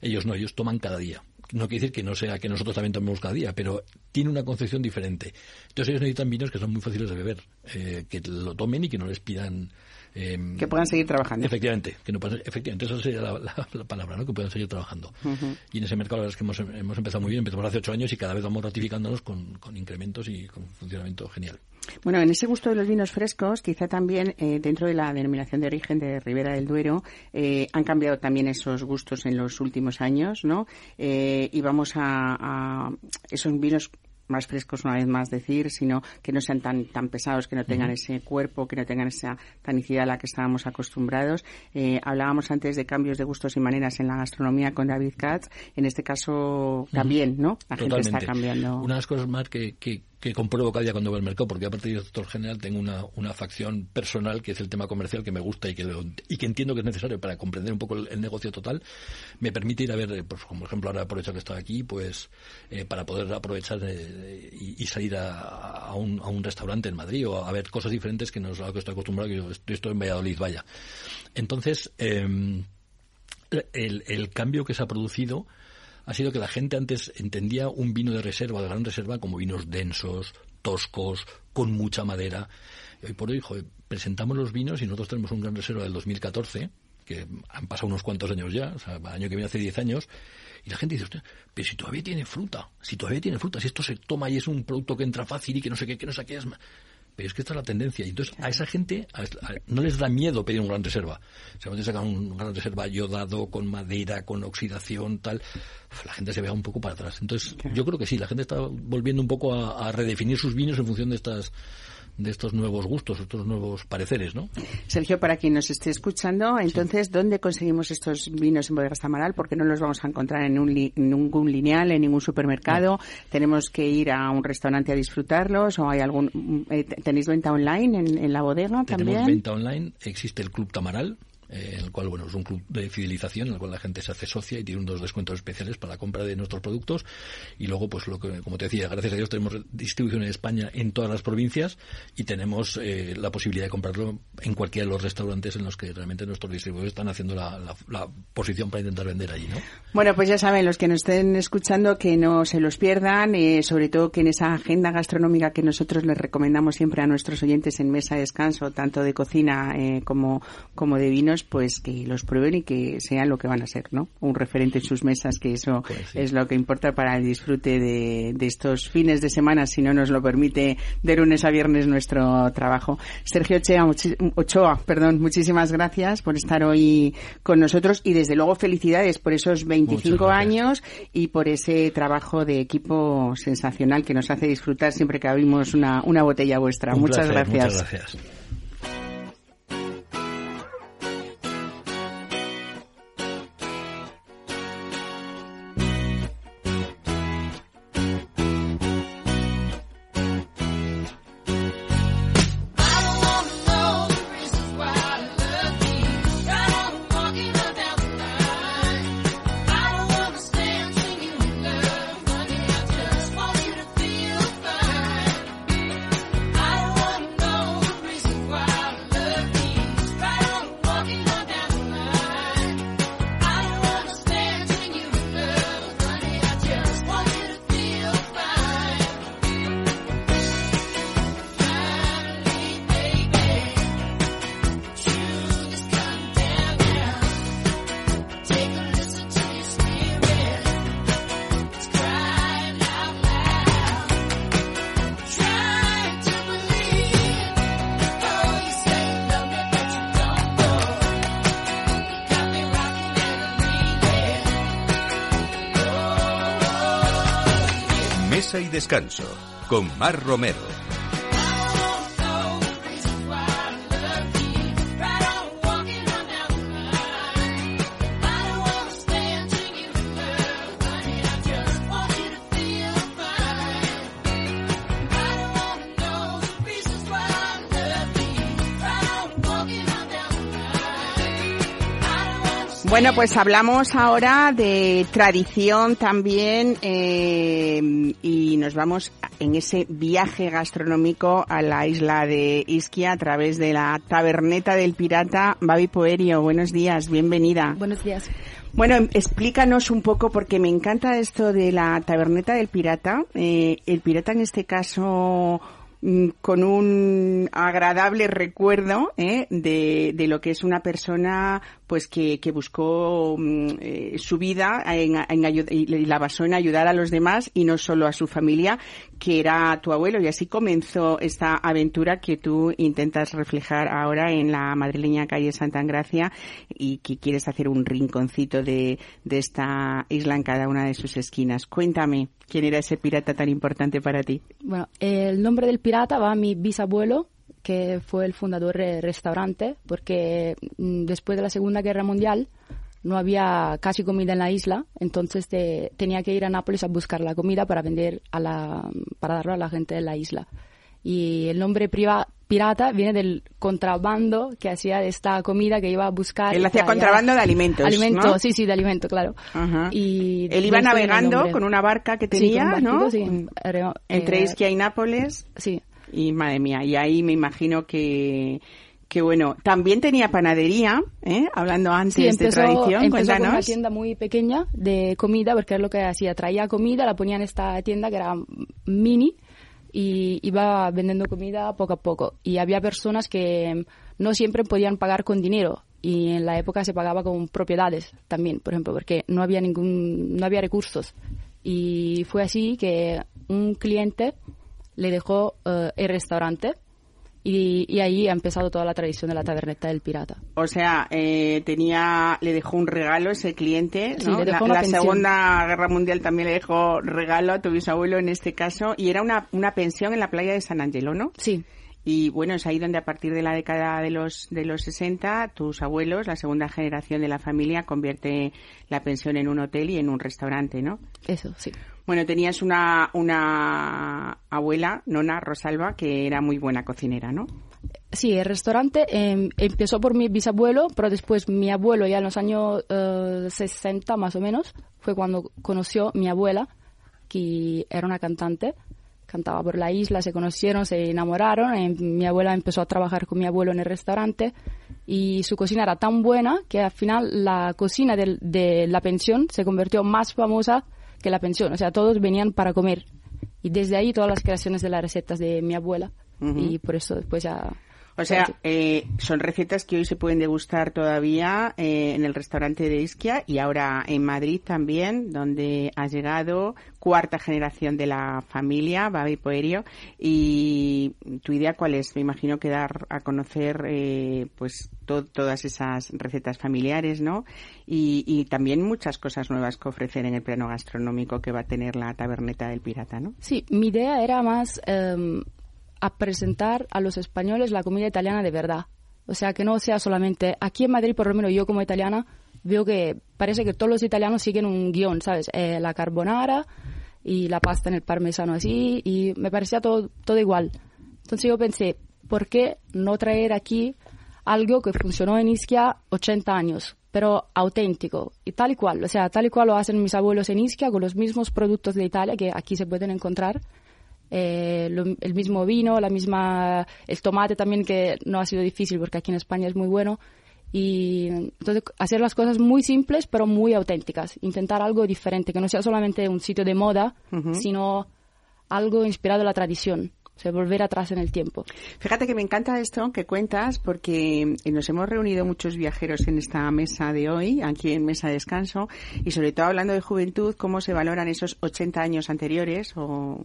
Ellos no, ellos toman cada día. No quiere decir que no sea que nosotros también tomemos cada día, pero tiene una concepción diferente. Entonces ellos necesitan vinos que son muy fáciles de beber, eh, que lo tomen y que no les pidan... eh, Que puedan seguir trabajando. Efectivamente, que no puedan- efectivamente, esa sería la, la- la palabra, ¿no? Que puedan seguir trabajando. Y en ese mercado la verdad es que hemos, hemos empezado muy bien, empezamos hace ocho años y cada vez vamos ratificándonos con, con incrementos y con funcionamiento genial. Bueno, en ese gusto de los vinos frescos, quizá también eh, dentro de la denominación de origen de Ribera del Duero, eh, han cambiado también esos gustos en los últimos años, ¿no? Eh, y vamos a, a esos vinos más frescos, una vez más decir, sino que no sean tan tan pesados, que no tengan ese cuerpo, que no tengan esa tanicidad a la que estábamos acostumbrados. Eh, hablábamos antes de cambios de gustos y maneras en la gastronomía con David Katz. En este caso también, ¿no? La gente está Totalmente. cambiando. Una de las cosas más que, que, que compruebo cada día cuando veo el mercado, porque aparte de director general tengo una, una facción personal que es el tema comercial que me gusta y que, lo- y que entiendo que es necesario para comprender un poco el, negocio total, me permite ir a ver, eh, pues como ejemplo ahora aprovecho que estoy aquí, pues eh, para poder aprovechar eh, y, salir a, un, a un restaurante en Madrid o a, ver cosas diferentes que no es a lo que estoy acostumbrado, que yo estoy, estoy en Valladolid, vaya. Entonces, em, el, el cambio que se ha producido ha sido que la gente antes entendía un vino de reserva, de gran reserva, como vinos densos, toscos, con mucha madera. Y hoy por hoy, presentamos los vinos y nosotros tenemos un gran reserva del 2014, que han pasado unos cuantos años ya, o sea, el año que viene hace 10 años, y la gente dice, "Hostia, pero si todavía tiene fruta, si todavía tiene fruta, si esto se toma y es un producto que entra fácil y que no sé qué, que no es... ma-". Pero es que esta es la tendencia. Y entonces a esa gente a- a- no les da miedo pedir un gran reserva. Se van a sacar un gran reserva yodado, con madera, con oxidación, tal. La gente se vea un poco para atrás. Entonces yo creo que sí, la gente está volviendo un poco a, a redefinir sus vinos en función de estas de estos nuevos gustos, estos nuevos pareceres, ¿no? Sergio, para quien nos esté escuchando, entonces, ¿dónde conseguimos estos vinos en Bodegas Tamaral? Porque no los vamos a encontrar en, un li- en ningún lineal, en ningún supermercado. Tenemos que ir a un restaurante a disfrutarlos o hay algún eh, tenéis venta online en, en la bodega Tenemos también. venta online, existe el Club Tamaral, eh, el cual bueno es un club de fidelización en el cual la gente se hace socia y tiene unos descuentos especiales para la compra de nuestros productos y luego pues lo que como te decía gracias a Dios tenemos distribución en España en todas las provincias y tenemos eh, la posibilidad de comprarlo en cualquiera de los restaurantes en los que realmente nuestros distribuidores están haciendo la, la- la posición para intentar vender allí ¿no? Bueno, pues ya saben, los que nos estén escuchando, que no se los pierdan, eh, sobre todo que en esa agenda gastronómica que nosotros les recomendamos siempre a nuestros oyentes en mesa de descanso, tanto de cocina eh, como, como de vinos, pues que los prueben y que sean lo que van a ser, ¿no? Un referente en sus mesas, que eso Pues sí. es lo que importa para el disfrute de, de estos fines de semana, si no nos lo permite de lunes a viernes nuestro trabajo. Sergio Ochoa, perdón, muchísimas gracias por estar hoy con nosotros y desde luego felicidades por esos 25 Muchas gracias. años y por ese trabajo de equipo sensacional que nos hace disfrutar siempre que abrimos una, una botella vuestra. Un muchas placer, gracias. muchas gracias descanso con Mar Romero. Bueno, pues hablamos ahora de tradición también eh, y nos vamos en ese viaje gastronómico a la isla de Isquia a través de la taberneta del pirata Babi Poerio. Buenos días, bienvenida. Buenos días. Bueno, explícanos un poco porque me encanta esto de la taberneta del pirata. Eh, el pirata en este caso mm, con un agradable recuerdo ¿eh? de, de lo que es una persona pues que, buscó mm, eh, su vida en, en y la basó en ayudar a los demás y no solo a su familia, que era tu abuelo. Y así comenzó esta aventura que tú intentas reflejar ahora en la madrileña calle Santa Engracia y que quieres hacer un rinconcito de, de esta isla en cada una de sus esquinas. Cuéntame, ¿quién era ese pirata tan importante para ti? Bueno, el nombre del pirata va a mi bisabuelo, que fue el fundador del restaurante, porque mm, después de la Segunda Guerra Mundial no había casi comida en la isla, entonces te- tenía que ir a Nápoles a buscar la comida para vender a la, para darlo a la gente de la isla. Y el nombre priva- pirata viene del contrabando que hacía de esta comida que iba a buscar. Él hacía contrabando de alimentos, Alimentos, ¿no? sí, sí, de alimento, claro. Ajá. Y Él iba navegando con una barca que Sí, con tenía, barquito, ¿no? sí. Entre Isquia y Nápoles. Sí, Y madre mía, y ahí me imagino que, que bueno, también tenía panadería, ¿eh? hablando antes Sí, empezó, de tradición, empezó con una tienda muy pequeña de comida, porque es lo que hacía. Traía comida, la ponía en esta tienda que era mini y iba vendiendo comida poco a poco. Y había personas que no siempre podían pagar con dinero y en la época se pagaba con propiedades también, por ejemplo, porque no había ningún, no había recursos. Y fue así que un cliente le dejó eh, el restaurante y, y ahí ha empezado toda la tradición de la taberneta del pirata. O sea, eh, tenía, le dejó un regalo ese cliente, Sí, ¿no? le dejó la la. Segunda Guerra Mundial también le dejó regalo a tu bisabuelo en este caso, y era una, una pensión en la playa de San Angelo, ¿no? Sí, Y bueno, es ahí donde a partir de la década de los, de los 60, tus abuelos, la segunda generación de la familia, convierte la pensión en un hotel y en un restaurante, ¿no? Eso, sí. Bueno, tenías una, una abuela, Nona Rosalba, que era muy buena cocinera, ¿no? Sí, el restaurante em, empezó por mi bisabuelo, pero después mi abuelo, ya en los años eh, 60 más o menos, fue cuando conoció mi abuela, que era una cantante, cantaba por la isla, se conocieron, se enamoraron, y mi abuela empezó a trabajar con mi abuelo en el restaurante y su cocina era tan buena que al final la cocina de, la pensión se convirtió más famosa que la pensión, o sea, todos venían para comer. Y desde ahí todas las creaciones de las recetas de mi abuela. Y por eso después ya... O sea, eh, son recetas que hoy se pueden degustar todavía eh, en el restaurante de Isquia y ahora en Madrid también, donde ha llegado cuarta generación de la familia, Babi Poerio. Y tu idea cuál es? Me imagino que dar a conocer eh, pues to- todas esas recetas familiares, ¿no? Y, y también muchas cosas nuevas que ofrecer en el plano gastronómico que va a tener la taberneta del pirata, ¿no? Sí, mi idea era más em, a presentar a los españoles la comida italiana de verdad. O sea, que no sea solamente aquí en Madrid, por lo menos yo como italiana, veo que parece que todos los italianos siguen un guion, ¿sabes? Eh, la carbonara y la pasta en el parmesano así, y me parecía todo, todo igual. Entonces yo pensé, ¿por qué no traer aquí algo que funcionó en Ischia 80 años, pero auténtico y tal y cual? O sea, tal y cual lo hacen mis abuelos en Ischia con los mismos productos de Italia que aquí se pueden encontrar. Eh, lo- el mismo vino, la misma, el tomate también que no ha sido difícil porque aquí en España es muy bueno. Y entonces hacer las cosas muy simples pero muy auténticas. Intentar algo diferente, que no sea solamente un sitio de moda, sino algo inspirado en la tradición. O sea, volver atrás en el tiempo. Fíjate que me encanta esto que cuentas porque nos hemos reunido muchos viajeros en esta mesa de hoy, aquí en Mesa de Descanso, y sobre todo hablando de juventud, cómo se valoran esos 80 años anteriores o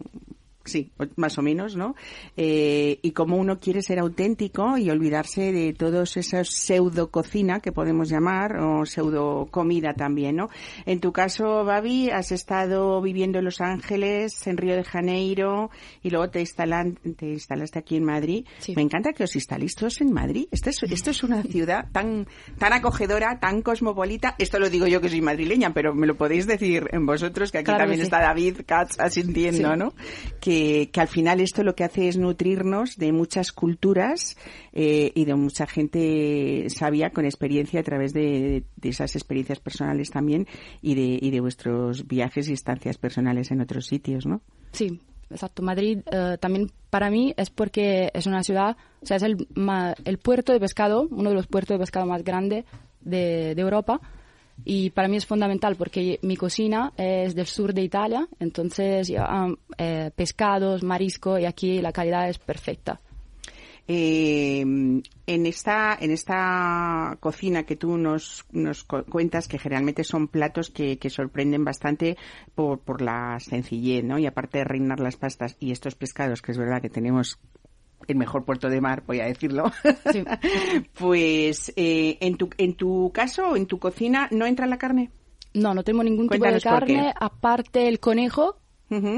sí, más o menos, ¿no? Eh, y cómo uno quiere ser auténtico y olvidarse de todos esos pseudo cocina que podemos llamar o pseudo comida también, ¿no? En tu caso, Babi, has estado viviendo en Los Ángeles, en Río de Janeiro y luego te, instalan, te instalaste aquí en Madrid. Sí. Me encanta que os instaléis todos en Madrid. Esto es, esto es una ciudad tan, tan acogedora, tan cosmopolita. Esto lo digo yo que soy madrileña, pero me lo podéis decir en vosotros, que aquí Claro también sí. está David Katz asintiendo, Sí. ¿no? Que, que al final esto lo que hace es nutrirnos de muchas culturas eh, y de mucha gente sabia con experiencia a través de, esas experiencias personales también y de, vuestros viajes y estancias personales en otros sitios, ¿no? Sí, exacto. Madrid eh, también para mí es porque es una ciudad, o sea, es el, el puerto de pescado, uno de los puertos de pescado más grandes de, de Europa. Y para mí es fundamental porque mi cocina es del sur de Italia, entonces eh, pescados, marisco y aquí la calidad es perfecta. Eh, en esta en esta cocina que tú nos, nos cu- cuentas que generalmente son platos que, que sorprenden bastante por, por la sencillez, ¿no? Y aparte de reinar las pastas y estos pescados, que es verdad que tenemos el mejor puerto de mar, voy a decirlo. Sí. pues eh, en tu en tu caso, en tu cocina, ¿no entra la carne? No, no tengo ningún tipo de carne, aparte el conejo,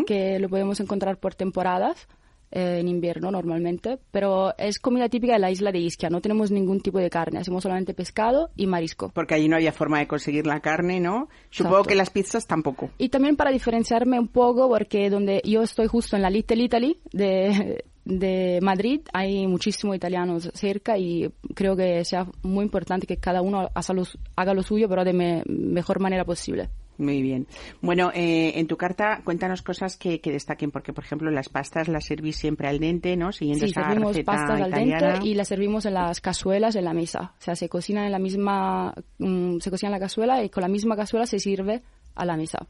que lo podemos encontrar por temporadas, eh, en invierno normalmente, pero es comida típica de la isla de Ischia, no tenemos ningún tipo de carne, hacemos solamente pescado y marisco. Porque allí no había forma de conseguir la carne, ¿no? Supongo Exacto. que las pizzas tampoco. Y también para diferenciarme un poco, porque donde yo estoy justo en la Little Italy de, de Madrid, hay muchísimos italianos cerca y creo que sea muy importante que cada uno haga lo, haga lo suyo, pero de me- mejor manera posible. Muy bien. Bueno, eh, en tu carta cuéntanos cosas que, que destaquen, porque por ejemplo las pastas las servís siempre al dente, ¿no? Siguiendo Sí, esa servimos receta pastas al dente y las servimos en las cazuelas en la mesa. O sea, se cocina en la misma, mm, se cocina en la cazuela y con la misma cazuela se sirve a la mesa.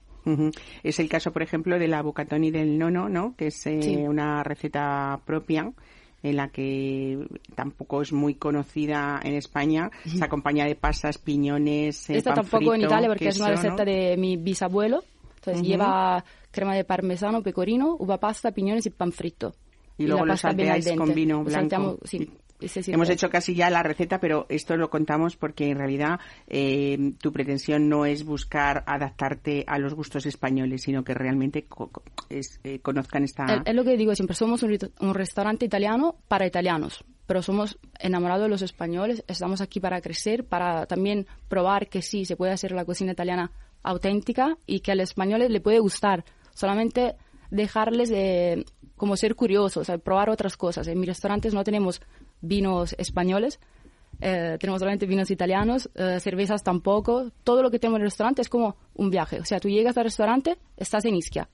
Es el caso, por ejemplo, de la bucatoni del nono, ¿no? Que es eh, Sí. una receta propia en la que tampoco es muy conocida en España. Se acompaña de pasas, piñones, eh, Esta pan tampoco en Italia porque es una receta ¿no? de mi bisabuelo. Entonces lleva crema de parmesano, pecorino, uva pasta, piñones y pan frito. Y luego lo salteáis con vino Lo blanco. salteamos, sí. Hemos hecho casi ya la receta, pero esto lo contamos porque en realidad eh, tu pretensión no es buscar adaptarte a los gustos españoles, sino que realmente co- es, eh, conozcan esta... Es, es lo que digo siempre, somos un, un restaurante italiano para italianos, pero somos enamorados de los españoles, estamos aquí para crecer, para también probar que sí, se puede hacer la cocina italiana auténtica y que a los españoles le puede gustar. Solamente dejarles de como ser curiosos, probar otras cosas. En mis restaurantes no tenemos vinos españoles, eh, tenemos solamente vinos italianos, eh, cervezas tampoco. Todo lo que tenemos en el restaurante es como un viaje. O sea, tú llegas al restaurante, estás en Ischia.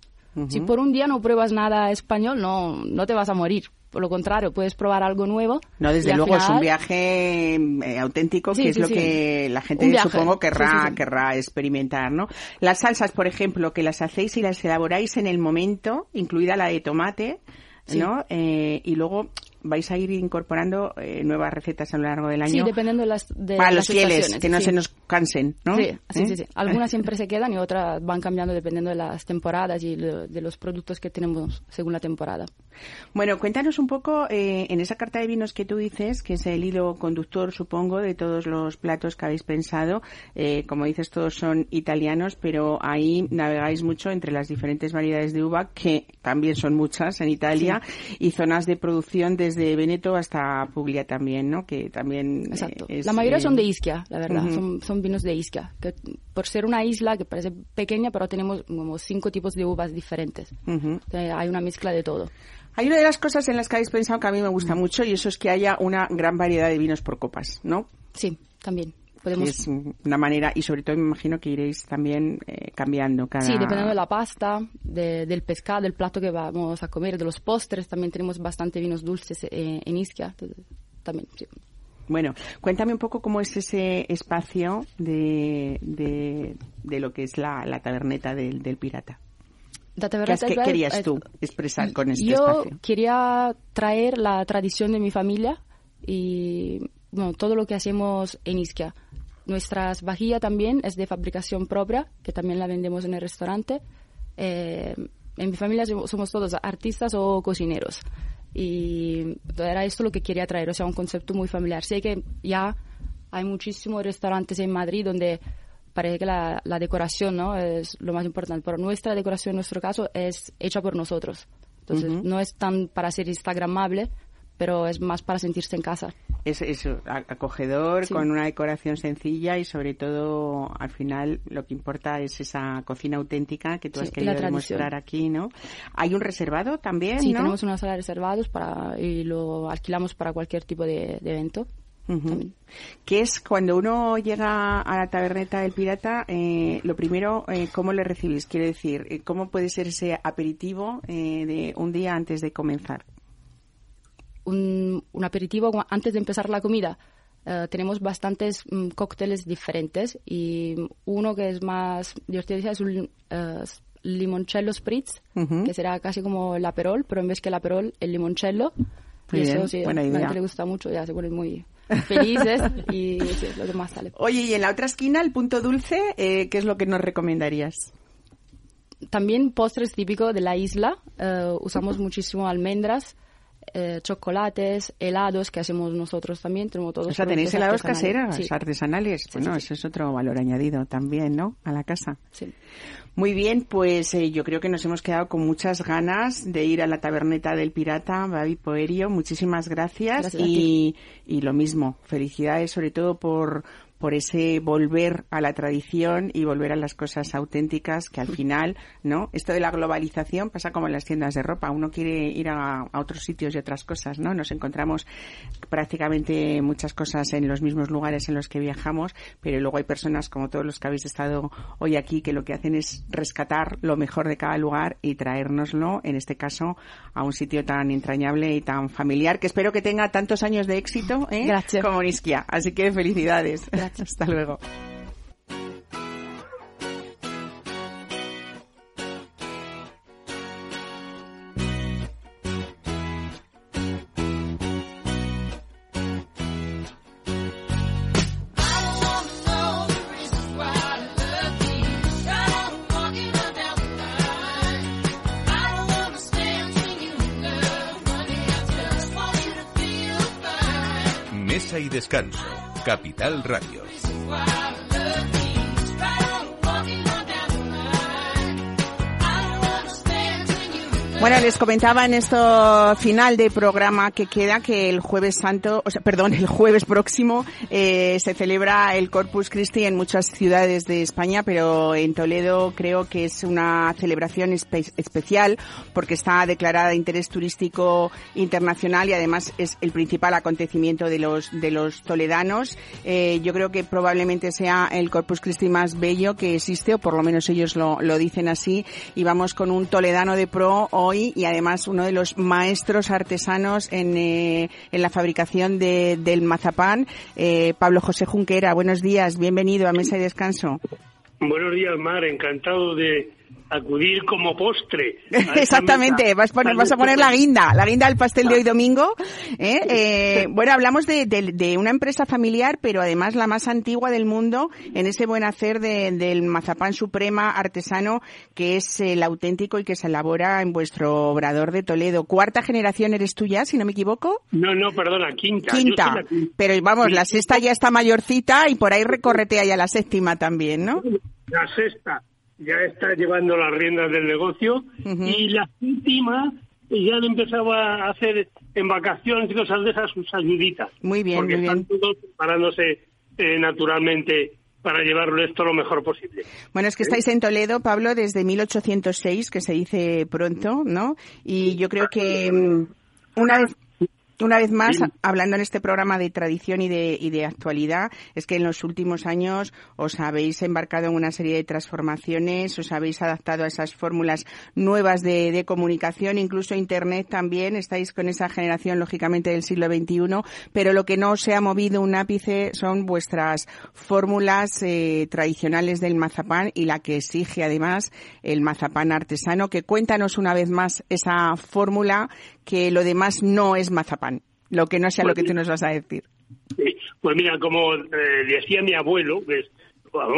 Si por un día no pruebas nada español, no, no te vas a morir. Por lo contrario, puedes probar algo nuevo. No, desde luego es un viaje eh, auténtico, Sí, que es lo sí. que la gente supongo querrá, querrá experimentar, ¿no? Las salsas, por ejemplo, que las hacéis y las elaboráis en el momento, incluida la de tomate, Sí. ¿no? Eh, y luego vais a ir incorporando eh, nuevas recetas a lo largo del año. Sí, dependiendo de las de para las los fieles, que no sí. se nos cansen, ¿no? Sí, sí, ¿Eh? sí, sí. Algunas siempre se quedan y otras van cambiando dependiendo de las temporadas y lo- de los productos que tenemos según la temporada. Bueno, cuéntanos un poco eh, en esa carta de vinos que tú dices, que es el hilo conductor, supongo, de todos los platos que habéis pensado. Eh, como dices, todos son italianos, pero ahí navegáis mucho entre las diferentes variedades de uva, que también son muchas en Italia, y zonas de producción desde Veneto hasta Puglia también, ¿no? Que también eh, Exacto. es, la mayoría eh, son de Ischia, la verdad. son, son vinos de Ischia. Que por ser una isla que parece pequeña, pero tenemos como cinco tipos de uvas diferentes. Eh, hay una mezcla de todo. Hay una de las cosas en las que habéis pensado que a mí me gusta mucho y eso es que haya una gran variedad de vinos por copas, ¿no? Sí, también. Podemos es una manera, y sobre todo me imagino que iréis también eh, cambiando cada... Sí, dependiendo de la pasta, de- del pescado, del plato que vamos a comer, de los postres, también tenemos bastante vinos dulces eh, en Ischia. entonces, También, sí. Bueno, cuéntame un poco cómo es ese espacio de, de, de lo que es la, la taberneta del, del pirata. La ¿Qué, Taiwan, querías tú expresar con este Yo espacio? quería traer la tradición de mi familia y bueno, todo lo que hacemos en Ischia. Nuestras vajillas también es de fabricación propia, que también la vendemos en el restaurante. Eh, en mi familia somos todos artistas o cocineros. Y era esto lo que quería traer, o sea, un concepto muy familiar. Sé que ya hay muchísimos restaurantes en Madrid donde parece que la, la decoración ¿no? es lo más importante, pero nuestra decoración en nuestro caso es hecha por nosotros. Entonces, no es tan para ser instagramable, pero es más para sentirse en casa. Es, es acogedor, Sí. con una decoración sencilla y sobre todo, al final, lo que importa es esa cocina auténtica que tú Sí, has querido demostrar aquí, ¿no? Hay un reservado también, Sí, ¿no? tenemos una sala reservados para, y lo alquilamos para cualquier tipo de, de evento. También. Que es cuando uno llega a la taberneta del pirata, eh, lo primero, eh, ¿cómo le recibís? Quiere decir, eh, ¿cómo puede ser ese aperitivo eh, de un día antes de comenzar? Un, un aperitivo antes de empezar la comida. Eh, tenemos bastantes mm, cócteles diferentes y uno que es más divertido es un eh, limoncello spritz, Ujú. que será casi como el aperol, pero en vez que el aperol, el limoncello. Muy y bien, eso sí, a la gente le gusta mucho, ya se ponen muy felices y sí, lo que más sale. Oye, y en la otra esquina, el punto dulce, eh, ¿qué es lo que nos recomendarías? También postres típicos de la isla. eh, usamos muchísimo almendras, eh, chocolates, helados que hacemos nosotros también. Tenemos todos O sea, tenéis helados caseros, Sí, artesanales. Sí, bueno, sí, eso es otro valor añadido también, ¿no? A la casa. sí. Muy bien, pues eh, yo creo que nos hemos quedado con muchas ganas de ir a la taberneta del pirata, Babi Poerio. Muchísimas gracias. Gracias y, y lo mismo, felicidades sobre todo por, por ese volver a la tradición y volver a las cosas auténticas que al final, ¿no? Esto de la globalización pasa como en las tiendas de ropa. Uno quiere ir a, a otros sitios y otras cosas, ¿no? Nos encontramos prácticamente muchas cosas en los mismos lugares en los que viajamos, pero luego hay personas como todos los que habéis estado hoy aquí que lo que hacen es rescatar lo mejor de cada lugar y traérnoslo, en este caso, a un sitio tan entrañable y tan familiar que espero que tenga tantos años de éxito ¿eh? Gracias. como Nisquia. Así que felicidades. Gracias. Hasta luego. Y Descanso, Capital Radio. Bueno, les comentaba en esto final de programa que queda que el jueves santo, o sea, perdón, el jueves próximo eh, se celebra el Corpus Christi en muchas ciudades de España, pero en Toledo creo que es una celebración espe- especial porque está declarada de interés turístico internacional y además es el principal acontecimiento de los de los toledanos. Eh, yo creo que probablemente sea el Corpus Christi más bello que existe, o por lo menos ellos lo, lo dicen así. Y vamos con un toledano de pro hoy y además uno de los maestros artesanos en, eh, en la fabricación de, del mazapán, eh, Pablo José Junquera. Buenos días, bienvenido a Mesa y Descanso. Buenos días, Mar. Encantado de acudir como postre. Exactamente, vas, poner- vas a poner la guinda, la guinda del pastel de hoy domingo. ¿eh? Eh, bueno, hablamos de, de- de una empresa familiar, pero además la más antigua del mundo en ese buen hacer de- del mazapán suprema artesano, que es el auténtico y que se elabora en vuestro obrador de Toledo. Cuarta generación eres tú ya, si no me equivoco. No, no, perdona, quinta. Quinta. la quinta. Pero vamos, la sexta ya está mayorcita y por ahí recorretea ya la séptima también, ¿no? La sexta ya está llevando las riendas del negocio y la última ya le empezaba a hacer en vacaciones y cosas de esas sus ayuditas. Muy bien, porque muy están todos preparándose eh, naturalmente para llevarlo esto lo mejor posible. Bueno, es que estáis en Toledo, Pablo, desde 1806, que se dice pronto, ¿no? Y yo creo que mm, una vez una vez más, hablando en este programa de tradición y de, y de actualidad, es que en los últimos años os habéis embarcado en una serie de transformaciones, os habéis adaptado a esas fórmulas nuevas de, de comunicación, incluso Internet también, estáis con esa generación, lógicamente, del siglo XXI, pero lo que no se ha movido un ápice son vuestras fórmulas eh, tradicionales del mazapán y la que exige además el mazapán artesano, que cuéntanos una vez más esa fórmula que lo demás no es mazapán, lo que no sea lo que tú nos vas a decir. Pues mira, como eh, decía mi abuelo, pues,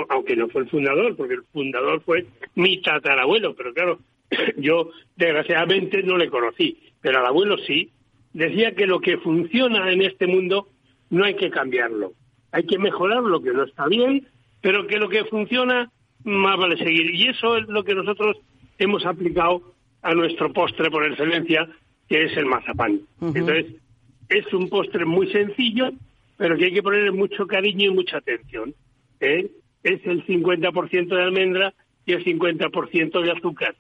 aunque no fue el fundador, porque el fundador fue mi tatarabuelo, pero claro, yo desgraciadamente no le conocí, pero al abuelo sí, decía que lo que funciona en este mundo no hay que cambiarlo, hay que mejorar lo que no está bien, pero que lo que funciona más vale seguir. Y eso es lo que nosotros hemos aplicado a nuestro postre por excelencia, que es el mazapán. Entonces, es un postre muy sencillo, pero que hay que ponerle mucho cariño y mucha atención. ¿eh? Es el 50% de almendra y el 50% de azúcar.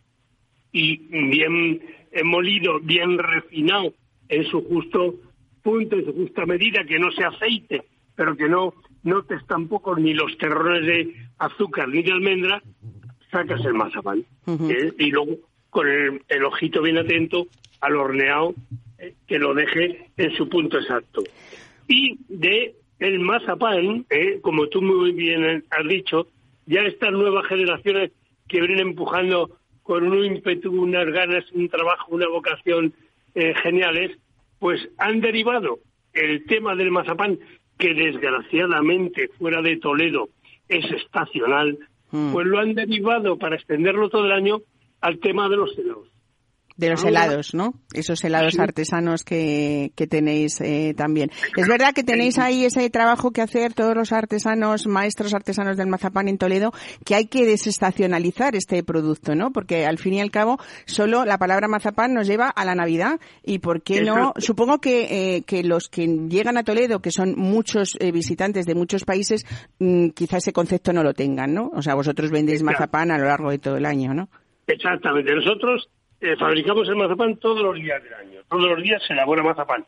Y bien molido, bien refinado en su justo punto, en su justa medida, que no sea aceite, pero que no notes tampoco ni los terrones de azúcar ni de almendra, sacas el mazapán. ¿eh? Y luego con el, el ojito bien atento al horneado, eh, que lo deje en su punto exacto. Y de el mazapán, eh, como tú muy bien has dicho, ya estas nuevas generaciones que vienen empujando con un ímpetu, unas ganas, un trabajo, una vocación eh, geniales, pues han derivado el tema del mazapán, que desgraciadamente fuera de Toledo es estacional, Mm. pues lo han derivado para extenderlo todo el año al tema de los helados. De los Ahora- helados, ¿no? Esos helados Sí. artesanos que, que tenéis eh, también. Es verdad que tenéis ahí ese trabajo que hacer todos los artesanos, maestros artesanos del mazapán en Toledo, que hay que desestacionalizar este producto, ¿no? Porque al fin y al cabo, solo la palabra mazapán nos lleva a la Navidad. ¿Y por qué no? Exacto. Supongo que, eh, que los que llegan a Toledo, que son muchos eh, visitantes de muchos países, mm, quizá ese concepto no lo tengan, ¿no? O sea, vosotros vendéis Exacto. mazapán a lo largo de todo el año, ¿no? Exactamente. Nosotros eh, fabricamos el mazapán todos los días del año. Todos los días se elabora mazapán.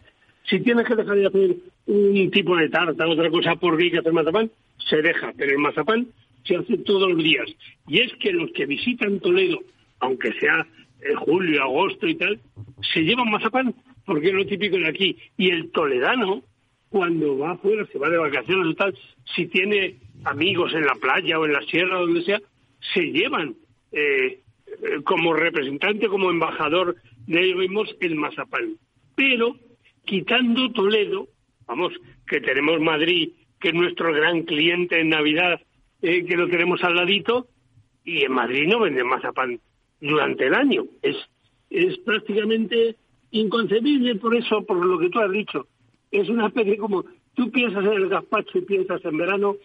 Si tienes que dejar de hacer un tipo de tarta, otra cosa porque hay que hacer mazapán, se deja. Pero el mazapán se hace todos los días. Y es que los que visitan Toledo, aunque sea eh, julio, agosto y tal, se llevan mazapán porque es lo típico de aquí. Y el toledano, cuando va afuera, se va de vacaciones o tal, si tiene amigos en la playa o en la sierra o donde sea, se llevan eh, como representante, como embajador de ellos mismos el mazapán. Pero quitando Toledo, vamos, que tenemos Madrid, que es nuestro gran cliente en Navidad, eh, que lo tenemos al ladito, y en Madrid no venden mazapán durante el año. Es, es prácticamente inconcebible por eso, por lo que tú has dicho. Es una especie como tú piensas en el gazpacho y piensas en verano,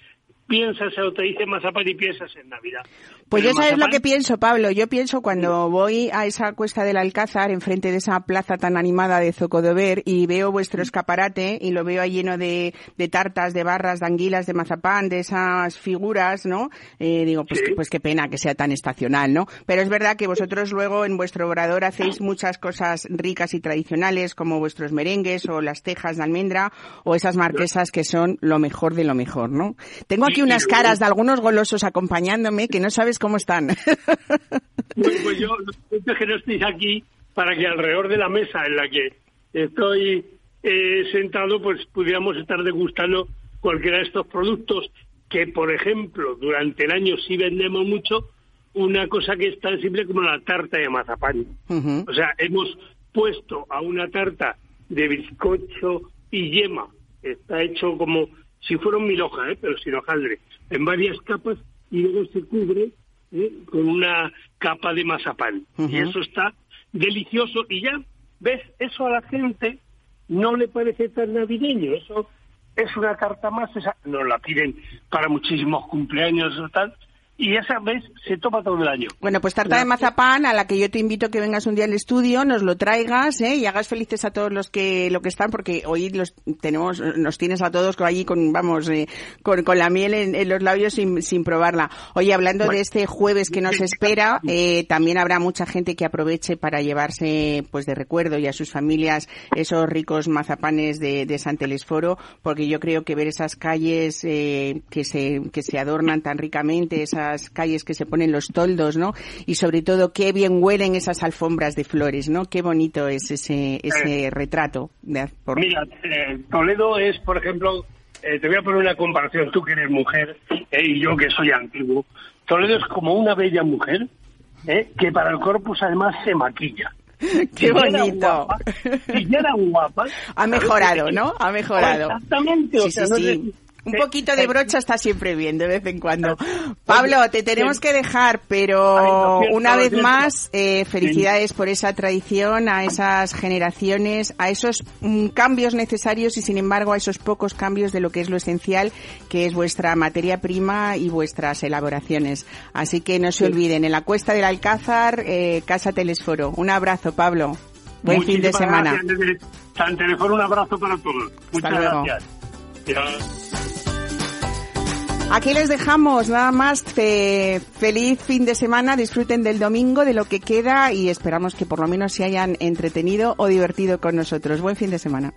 piensas o te dicen mazapán y piensas en Navidad. Pues yo sabes lo que pienso, Pablo. Yo pienso cuando voy a esa cuesta del Alcázar, enfrente de esa plaza tan animada de Zocodover, y veo vuestro escaparate y lo veo ahí lleno de, de tartas, de barras, de anguilas, de mazapán, de esas figuras, ¿no? Eh, digo, pues, Sí. que- pues qué pena que sea tan estacional, ¿no? Pero es verdad que vosotros luego en vuestro obrador hacéis muchas cosas ricas y tradicionales, como vuestros merengues o las tejas de almendra o esas marquesas que son lo mejor de lo mejor, ¿no? Tengo aquí unas caras de algunos golosos acompañándome que no sabes cómo están. Pues, pues yo lo que no estéis aquí para que alrededor de la mesa en la que estoy eh, sentado, pues pudiéramos estar degustando cualquiera de estos productos que, por ejemplo, durante el año sí vendemos mucho una cosa que es tan simple como la tarta de mazapán. Ujú. O sea, hemos puesto a una tarta de bizcocho y yema, está hecho como si fuera un mil hoja, ¿eh? pero sin hojaldre, en varias capas y luego se cubre. Con una capa de mazapán. Y eso está delicioso y ya, ¿ves? Eso a la gente no le parece tan navideño, eso es una tarta más, esa nos la piden para muchísimos cumpleaños o tal, y esa vez se toma todo el año. Bueno, pues tarta de mazapán a la que yo te invito a que vengas un día al estudio, nos lo traigas ¿eh? y hagas felices a todos los que lo que están, porque hoy los tenemos, nos tienes a todos allí con, vamos, eh, con, con la miel en, en los labios sin, sin probarla. Oye, hablando de este jueves que nos espera, eh, también habrá mucha gente que aproveche para llevarse, pues de recuerdo y a sus familias esos ricos mazapanes de, de San Telesforo, porque yo creo que ver esas calles eh, que se que se adornan tan ricamente, esas calles que se ponen los toldos, ¿no? Y sobre todo qué bien huelen esas alfombras de flores, ¿no? Qué bonito es ese ese retrato. de- por- Mira, eh, Toledo es, por ejemplo, eh, te voy a poner una comparación, tú que eres mujer eh, y yo que soy antiguo. Toledo es como una bella mujer eh, que para el corpus además se maquilla. qué Si bonito. si ya era guapa. Ha mejorado, ¿no? Ha mejorado. Exactamente. o Sí, sea, sí, no sí. Un poquito de brocha está siempre bien, de vez en cuando. Pablo, te tenemos que dejar, pero una vez más, eh, felicidades por esa tradición, a esas generaciones, a esos mm, cambios necesarios y, sin embargo, a esos pocos cambios de lo que es lo esencial, que es vuestra materia prima y vuestras elaboraciones. Así que no se olviden, en la Cuesta del Alcázar, eh, Casa Telesforo. Un abrazo, Pablo. Buen fin de semana. gracias desde San Teleforo, un abrazo para todos. Muchas gracias. Aquí les dejamos nada más. Fe- feliz fin de semana. Disfruten del domingo, de lo que queda y esperamos que por lo menos se hayan entretenido o divertido con nosotros. Buen fin de semana.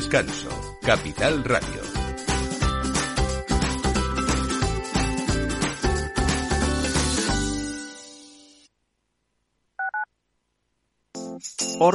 Descanso. Capital Radio.